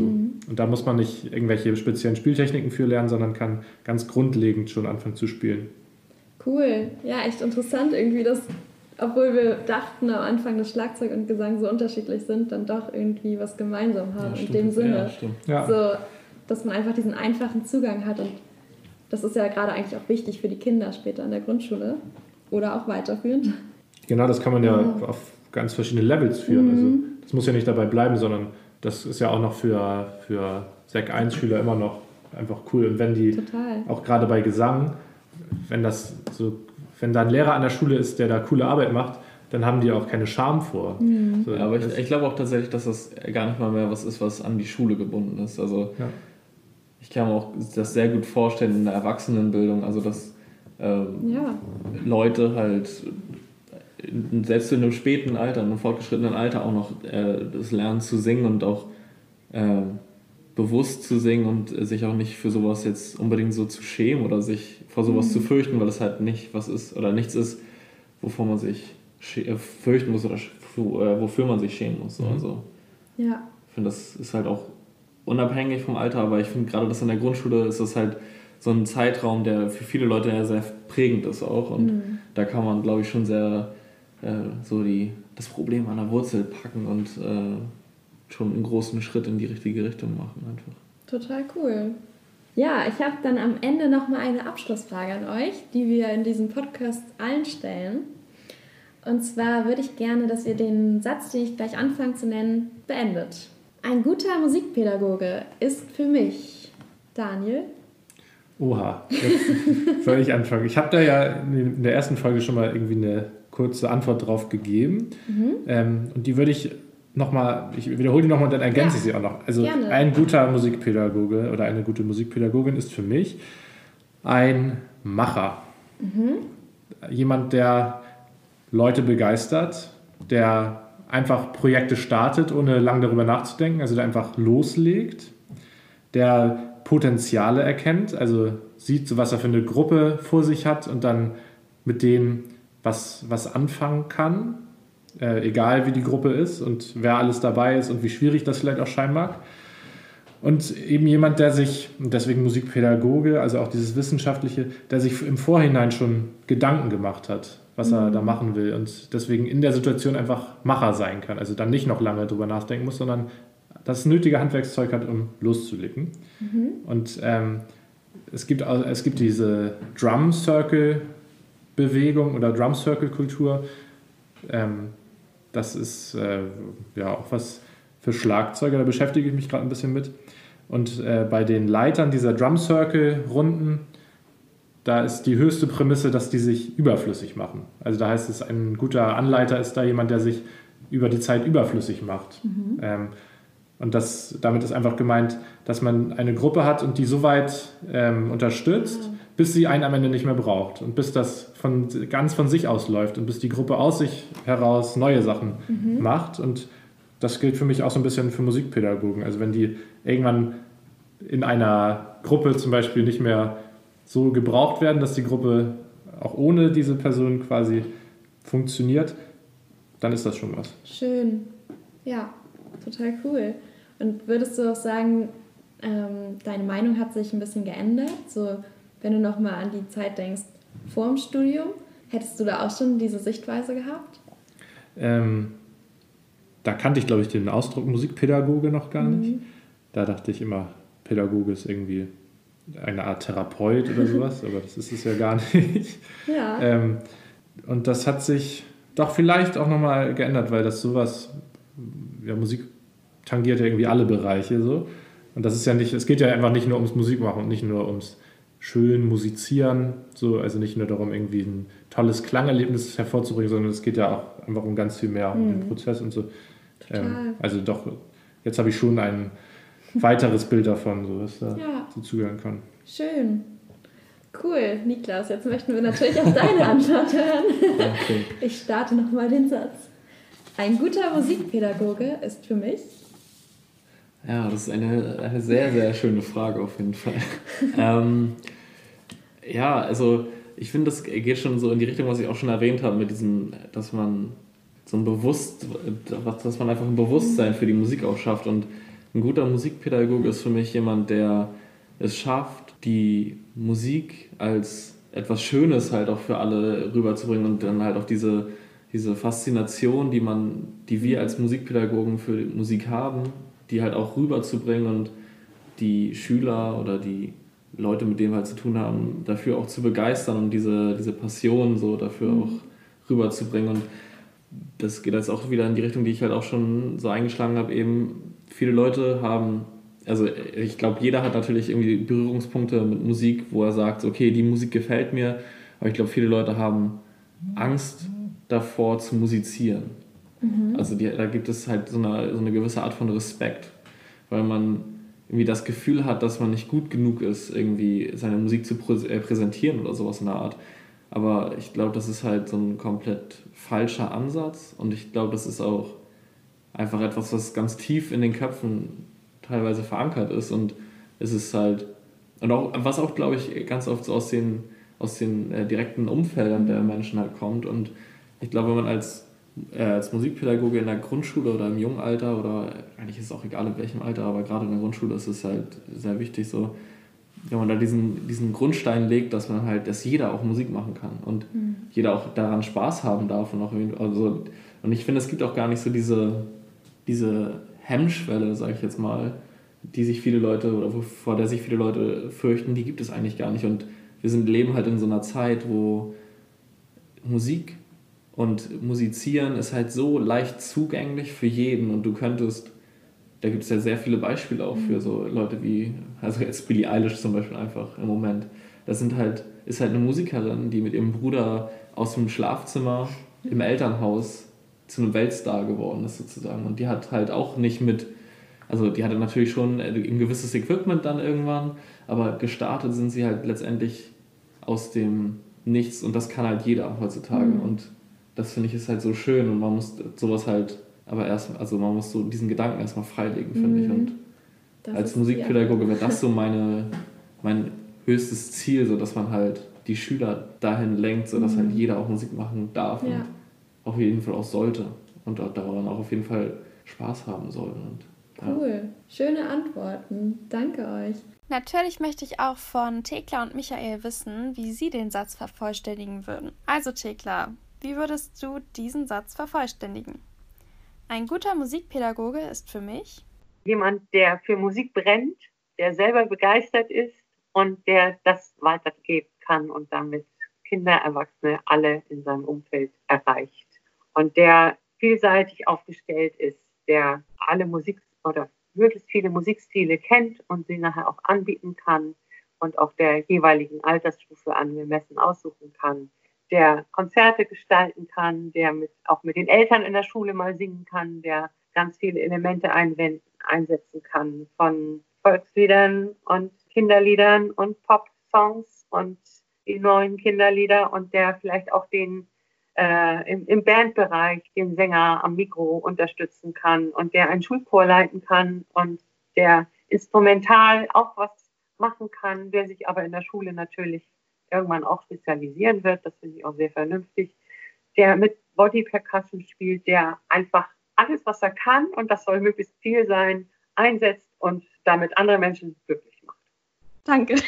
Und da muss man nicht irgendwelche speziellen Spieltechniken für lernen, sondern kann ganz grundlegend schon anfangen zu spielen. Cool. Ja, echt interessant irgendwie, dass, obwohl wir dachten am Anfang, dass Schlagzeug und Gesang so unterschiedlich sind, dann doch irgendwie was gemeinsam haben in dem Sinne. Ja, stimmt. Ja. So, dass man einfach diesen einfachen Zugang hat und das ist ja gerade eigentlich auch wichtig für die Kinder später in der Grundschule oder auch weiterführend. Genau, das kann man ja auf ganz verschiedene Levels führen. Also das muss ja nicht dabei bleiben, sondern das ist ja auch noch für, für Sek 1 Schüler immer noch einfach cool. Und wenn die Total. auch gerade bei Gesang, wenn das so, wenn da ein Lehrer an der Schule ist, der da coole Arbeit macht, dann haben die auch keine Scham vor. So, Ja, aber ich, ich glaube auch tatsächlich, dass das gar nicht mal mehr was ist, was an die Schule gebunden ist. Also Ja. ich kann mir auch das sehr gut vorstellen in der Erwachsenenbildung, also dass ähm, Ja, Leute halt selbst in einem späten Alter, in einem fortgeschrittenen Alter auch noch äh, das lernen zu singen und auch äh, bewusst zu singen und äh, sich auch nicht für sowas jetzt unbedingt so zu schämen oder sich vor sowas zu fürchten, weil es halt nicht was ist oder nichts ist, wovor man sich äh, fürchten muss oder äh, wofür man sich schämen muss. So. Also ja, ich finde, das ist halt auch unabhängig vom Alter, aber ich finde gerade das in der Grundschule ist das halt so ein Zeitraum, der für viele Leute ja sehr prägend ist auch. Und da kann man, glaube ich, schon sehr so die, das Problem an der Wurzel packen und äh, schon einen großen Schritt in die richtige Richtung machen einfach. total cool. Ja, ich habe dann am Ende nochmal eine Abschlussfrage an euch, die wir in diesem Podcast allen stellen. Und zwar würde ich gerne, dass ihr den Satz, den ich gleich anfange zu nennen, beendet. Ein guter Musikpädagoge ist für mich Daniel. Oha, jetzt soll ich anfangen. Ich habe da ja in der ersten Folge schon mal irgendwie eine kurze Antwort drauf gegeben. Ähm, und die würde ich nochmal, ich wiederhole die nochmal und dann ergänze Ja, ich sie auch noch. Also gerne. ein guter Musikpädagoge oder eine gute Musikpädagogin ist für mich ein Macher. Jemand, der Leute begeistert, der einfach Projekte startet, ohne lange darüber nachzudenken, also der einfach loslegt, der Potenziale erkennt, also sieht, so was er für eine Gruppe vor sich hat und dann mit denen was, was anfangen kann, äh, egal wie die Gruppe ist und wer alles dabei ist und wie schwierig das vielleicht auch scheinen mag. Und eben jemand, der sich, und deswegen Musikpädagoge, also auch dieses Wissenschaftliche, der sich im Vorhinein schon Gedanken gemacht hat, was er da machen will und deswegen in der Situation einfach Macher sein kann. Also dann nicht noch lange drüber nachdenken muss, sondern das nötige Handwerkszeug hat, um loszulegen. Und ähm, es, gibt, es gibt diese Drum Circle Bewegung oder Drum Circle Kultur. Ähm, das ist äh, ja auch was für Schlagzeuger, da beschäftige ich mich gerade ein bisschen mit. Und äh, bei den Leitern dieser Drum Circle Runden, da ist die höchste Prämisse, dass die sich überflüssig machen. Also da heißt es, ein guter Anleiter ist da jemand, der sich über die Zeit überflüssig macht. Ähm, und das, damit ist einfach gemeint, dass man eine Gruppe hat und die so weit ähm, unterstützt, bis sie einen am Ende nicht mehr braucht und bis das von, ganz von sich aus läuft und bis die Gruppe aus sich heraus neue Sachen macht. Und das gilt für mich auch so ein bisschen für Musikpädagogen. Also wenn die irgendwann in einer Gruppe zum Beispiel nicht mehr so gebraucht werden, dass die Gruppe auch ohne diese Person quasi funktioniert, dann ist das schon was. Schön. Ja, total cool. Und würdest du auch sagen, ähm, deine Meinung hat sich ein bisschen geändert? So wenn du nochmal an die Zeit denkst, vor dem Studium, hättest du da auch schon diese Sichtweise gehabt? Ähm, da kannte ich, glaube ich, den Ausdruck Musikpädagoge noch gar mhm. nicht. Da dachte ich immer, Pädagoge ist irgendwie eine Art Therapeut oder sowas, <laughs> aber das ist es ja gar nicht. Ja. Ähm, und das hat sich doch vielleicht auch nochmal geändert, weil das sowas, ja, Musik tangiert ja irgendwie alle Bereiche so. Und das ist ja nicht, es geht ja einfach nicht nur ums Musikmachen und nicht nur ums schön musizieren, so, also nicht nur darum, irgendwie ein tolles Klangerlebnis hervorzubringen, sondern es geht ja auch einfach um ganz viel mehr, um den mhm. Prozess und so. Ähm, also doch, jetzt habe ich schon ein weiteres Bild davon, so was da ja. zugehören kann. Schön. Cool, Niklas, jetzt möchten wir natürlich auch deine <laughs> Antwort hören. Okay. Ich starte nochmal den Satz. Ein guter Musikpädagoge ist für mich. Ja, das ist eine, eine sehr, sehr schöne Frage auf jeden Fall. <laughs> ähm, ja, also ich finde, das geht schon so in die Richtung, was ich auch schon erwähnt habe, mit diesem, dass man so ein Bewusst, dass man einfach ein Bewusstsein für die Musik auch schafft. Und ein guter Musikpädagoge ist für mich jemand, der es schafft, die Musik als etwas Schönes halt auch für alle rüberzubringen und dann halt auch diese, diese Faszination, die man, die wir als Musikpädagogen für Musik haben, die halt auch rüberzubringen und die Schüler oder die Leute, mit denen wir halt zu tun haben, dafür auch zu begeistern und diese, diese Passion so dafür mhm. auch rüberzubringen. Und das geht jetzt auch wieder in die Richtung, die ich halt auch schon so eingeschlagen habe. Eben viele Leute haben, also ich glaube, jeder hat natürlich irgendwie Berührungspunkte mit Musik, wo er sagt, okay, die Musik gefällt mir. Aber ich glaube, viele Leute haben Angst davor zu musizieren. Mhm. Also die, da gibt es halt so eine, so eine gewisse Art von Respekt, weil man irgendwie das Gefühl hat, dass man nicht gut genug ist, irgendwie seine Musik zu prä äh, präsentieren oder sowas in der Art. Aber ich glaube, das ist halt so ein komplett falscher Ansatz und ich glaube, das ist auch einfach etwas, was ganz tief in den Köpfen teilweise verankert ist und es ist halt, und auch, was auch, glaube ich, ganz oft so aus den, aus den äh, direkten Umfeldern der Menschen halt kommt und ich glaube, wenn man als, als Musikpädagoge in der Grundschule oder im jungen Alter oder eigentlich ist es auch egal in welchem Alter, aber gerade in der Grundschule ist es halt sehr wichtig so, wenn man da diesen, diesen Grundstein legt, dass man halt, dass jeder auch Musik machen kann und mhm. jeder auch daran Spaß haben darf und auch also und ich finde, es gibt auch gar nicht so diese, diese Hemmschwelle, sage ich jetzt mal, die sich viele Leute oder vor der sich viele Leute fürchten, die gibt es eigentlich gar nicht. Und wir sind leben halt in so einer Zeit, wo Musik und Musizieren ist halt so leicht zugänglich für jeden und du könntest da gibt es ja sehr viele Beispiele auch für so Leute wie, also jetzt Billie Eilish zum Beispiel einfach im Moment. Das sind halt, ist halt eine Musikerin, die mit ihrem Bruder aus dem Schlafzimmer im Elternhaus zu einem Weltstar geworden ist sozusagen. Und die hat halt auch nicht mit, also die hatte natürlich schon ein gewisses Equipment dann irgendwann, aber gestartet sind sie halt letztendlich aus dem Nichts und das kann halt jeder heutzutage. Mhm. Und das finde ich ist halt so schön und man muss sowas halt aber erst, also man muss so diesen Gedanken erstmal freilegen, finde mhm. ich. Und das als Musikpädagoge wäre das so <laughs> meine, mein höchstes Ziel, so dass man halt die Schüler dahin lenkt, so dass mhm. halt jeder auch Musik machen darf ja. und auf jeden Fall auch sollte und daran auch auf jeden Fall Spaß haben soll. Und, cool, ja. schöne Antworten. Danke euch. Natürlich möchte ich auch von Thekla und Michael wissen, wie sie den Satz vervollständigen würden. Also Thekla, wie würdest du diesen Satz vervollständigen? Ein guter Musikpädagoge ist für mich jemand, der für Musik brennt, der selber begeistert ist und der das weitergeben kann und damit Kinder, Erwachsene, alle in seinem Umfeld erreicht. Und der vielseitig aufgestellt ist, der alle Musik oder möglichst viele Musikstile kennt und sie nachher auch anbieten kann und auch der jeweiligen Altersstufe angemessen aussuchen kann der Konzerte gestalten kann, der mit, auch mit den Eltern in der Schule mal singen kann, der ganz viele Elemente einsetzen kann von Volksliedern und Kinderliedern und Pop-Songs und die neuen Kinderlieder und der vielleicht auch den äh, im, im Bandbereich den Sänger am Mikro unterstützen kann und der einen Schulchor leiten kann und der instrumental auch was machen kann, der sich aber in der Schule natürlich irgendwann auch spezialisieren wird, das finde ich auch sehr vernünftig, der mit Body Percussion spielt, der einfach alles, was er kann, und das soll möglichst viel sein, einsetzt und damit andere Menschen glücklich macht. Danke. <laughs>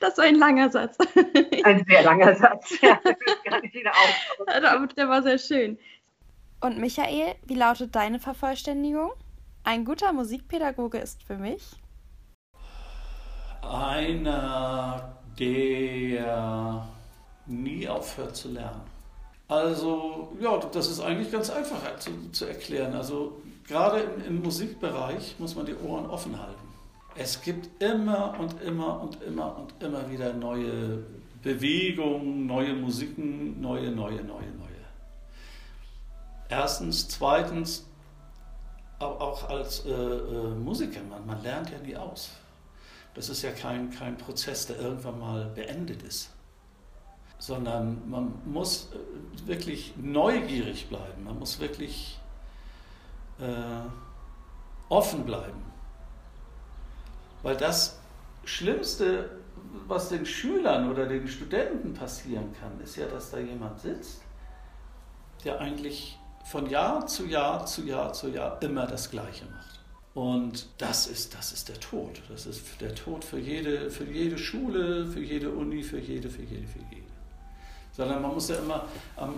Das war ein langer Satz. <laughs> Ein sehr langer Satz. Ja, gar nicht wieder auf. <laughs> Aber der war sehr schön. Und Michael, wie lautet deine Vervollständigung? Ein guter Musikpädagoge ist für mich einer, der nie aufhört zu lernen. Also, ja, das ist eigentlich ganz einfach zu, zu erklären. Also, gerade im, im Musikbereich muss man die Ohren offen halten. Es gibt immer und immer und immer und immer wieder neue Bewegungen, neue Musiken, neue, neue, neue, neue. Erstens. Zweitens, auch als äh, äh, Musiker, man, man lernt ja nie aus. Das ist ja kein, kein Prozess, der irgendwann mal beendet ist. Sondern man muss äh, wirklich neugierig bleiben, man muss wirklich äh, offen bleiben. Weil das Schlimmste, was den Schülern oder den Studenten passieren kann, ist ja, dass da jemand sitzt, der eigentlich von Jahr zu Jahr zu Jahr zu Jahr immer das Gleiche macht. Und das ist, das ist der Tod. Das ist der Tod für jede, für jede Schule, für jede Uni, für jede, für jede, für jede. Sondern man muss ja immer am,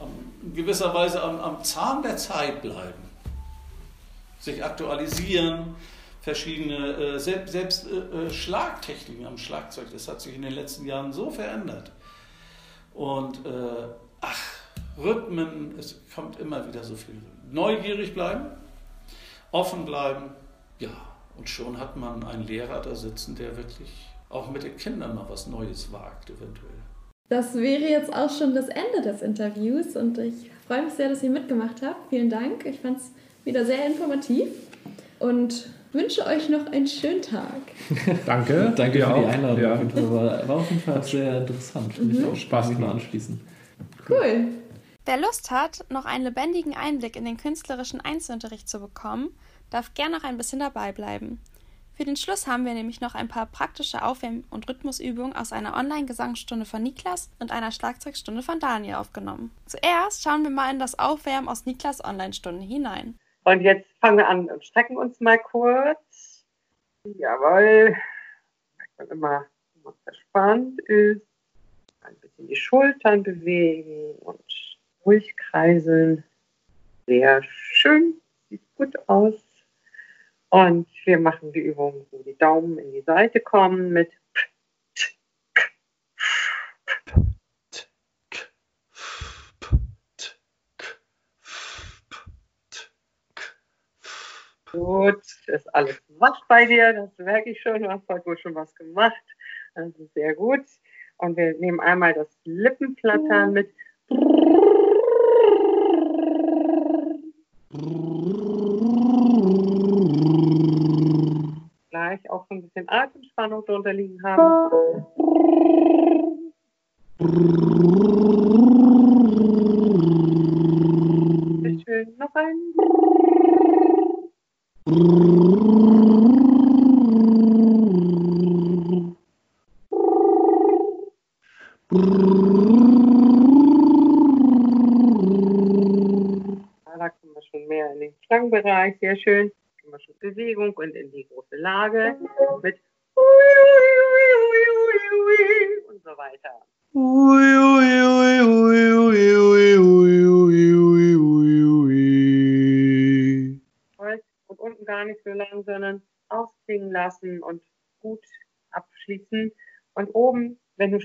am, in gewisser Weise am, am Zahn der Zeit bleiben. Sich aktualisieren, verschiedene, äh, selbst, selbst äh, äh, Schlagtechniken am Schlagzeug, das hat sich in den letzten Jahren so verändert. Und äh, ach, Rhythmen, es kommt immer wieder so viel. Neugierig bleiben, offen bleiben, ja, und schon hat man einen Lehrer da sitzen, der wirklich auch mit den Kindern mal was Neues wagt, eventuell. Das wäre jetzt auch schon das Ende des Interviews und ich freue mich sehr, dass ihr mitgemacht habt. Vielen Dank. Ich fand es wieder sehr informativ und wünsche euch noch einen schönen Tag. <laughs> Danke. Danke für auch. die Einladung. Ja. War auf jeden Fall sehr interessant. Finde Mhm. ich auch Spaß mal anschließen. Cool. Wer Lust hat, noch einen lebendigen Einblick in den künstlerischen Einzelunterricht zu bekommen, darf gern noch ein bisschen dabei bleiben. Für den Schluss haben wir nämlich noch ein paar praktische Aufwärm- und Rhythmusübungen aus einer Online-Gesangsstunde von Niklas und einer Schlagzeugstunde von Daniel aufgenommen. Zuerst schauen wir mal in das Aufwärmen aus Niklas Online-Stunde hinein. Und jetzt fangen wir an und strecken uns mal kurz. Jawohl. Merkt man immer, wenn man verspannt ist. Ein bisschen die Schultern bewegen und ruhig kreiseln. Sehr schön. Sieht gut aus. Und wir machen die Übung, wo die Daumen in die Seite kommen mit Gut, ist alles wach bei dir, das merke ich schon. Du hast heute wohl schon was gemacht. Das ist sehr gut. Und wir nehmen einmal das Lippenflattern mit. Gleich auch so ein bisschen Atemspannung drunter liegen haben. Sehr schön. Noch ein.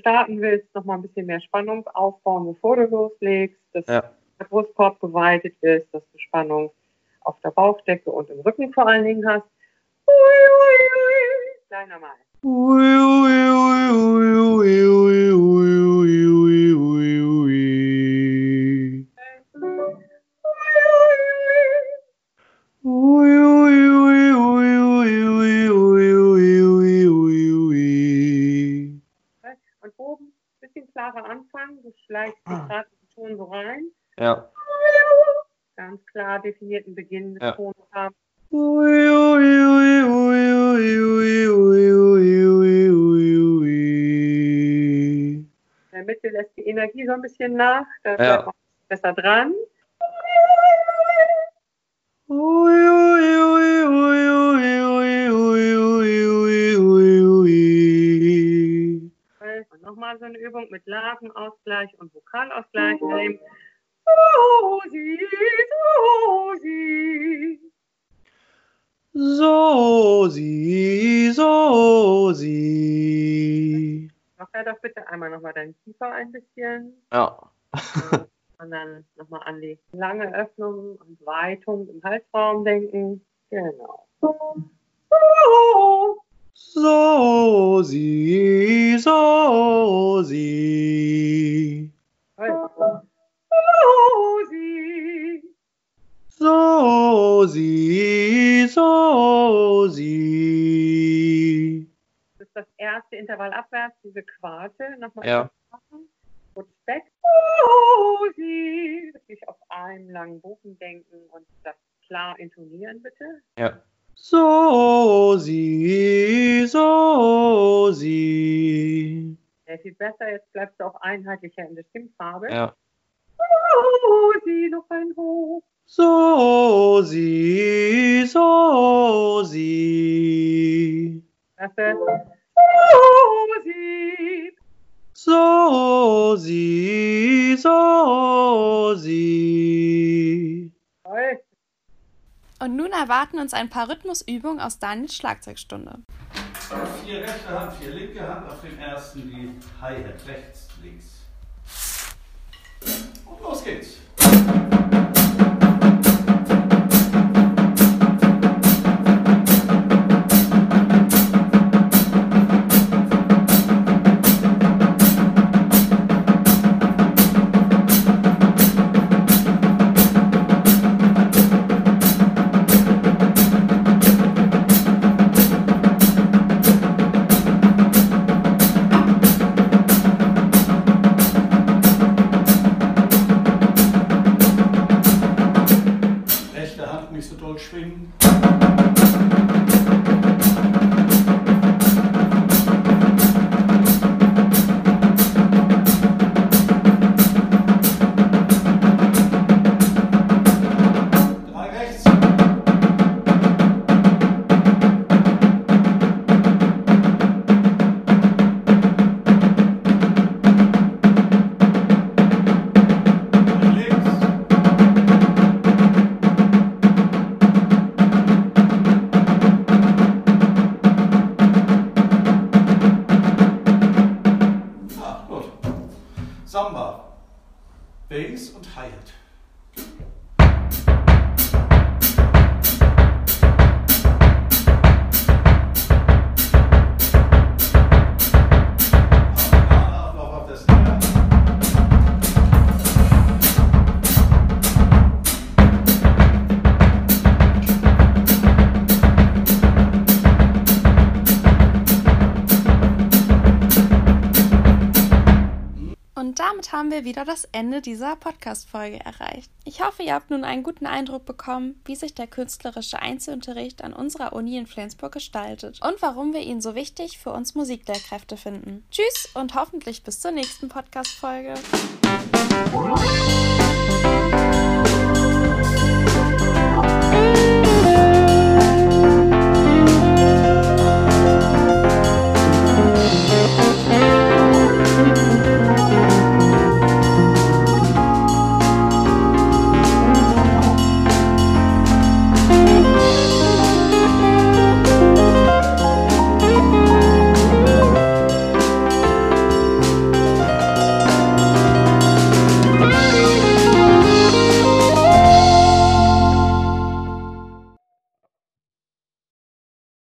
Starten willst, nochmal ein bisschen mehr Spannung aufbauen, bevor du loslegst, dass Ja. der Brustkorb geweitet ist, dass du Spannung auf der Bauchdecke und im Rücken vor allen Dingen hast. Gleich nochmal. Und Ja. Ganz klar definierten Beginn des Ja. Tons haben. In der Mitte lässt die Energie so ein bisschen nach. Da Ja. bleibt man besser dran. nochmal so eine Übung mit Larvenausgleich und Vokalausgleich nehmen. Susi, Susi. Sosi, Sosi. Locker doch bitte einmal nochmal deinen Kiefer ein bisschen. Ja. <laughs> Und dann nochmal an die lange Öffnung und Weitung im Halsraum denken. Genau. Sosi, Sosi. Susi. Sosi, Sosi. Das ist das erste Intervall abwärts, diese Quarte. Nochmal Ja. weg. Susi. Wirklich auf einen langen Bogen denken und das klar intonieren, bitte. Ja. Sosi, Sosi. Sehr viel besser. Jetzt bleibst du auch einheitlicher in der Stimmfarbe. Ja. Susi, noch ein Hoch. Sosi, Sosi. Klasse. Susi. Sosi, Sosi. Toll. Und nun erwarten uns ein paar Rhythmusübungen aus Daniels Schlagzeugstunde. Vier rechte Hand, vier linke Hand, auf dem ersten die Hi-Hat, rechts, geht's. Ende dieser Podcast-Folge erreicht. Ich hoffe, ihr habt nun einen guten Eindruck bekommen, wie sich der künstlerische Einzelunterricht an unserer Uni in Flensburg gestaltet und warum wir ihn so wichtig für uns Musiklehrkräfte finden. Tschüss und hoffentlich bis zur nächsten Podcast-Folge.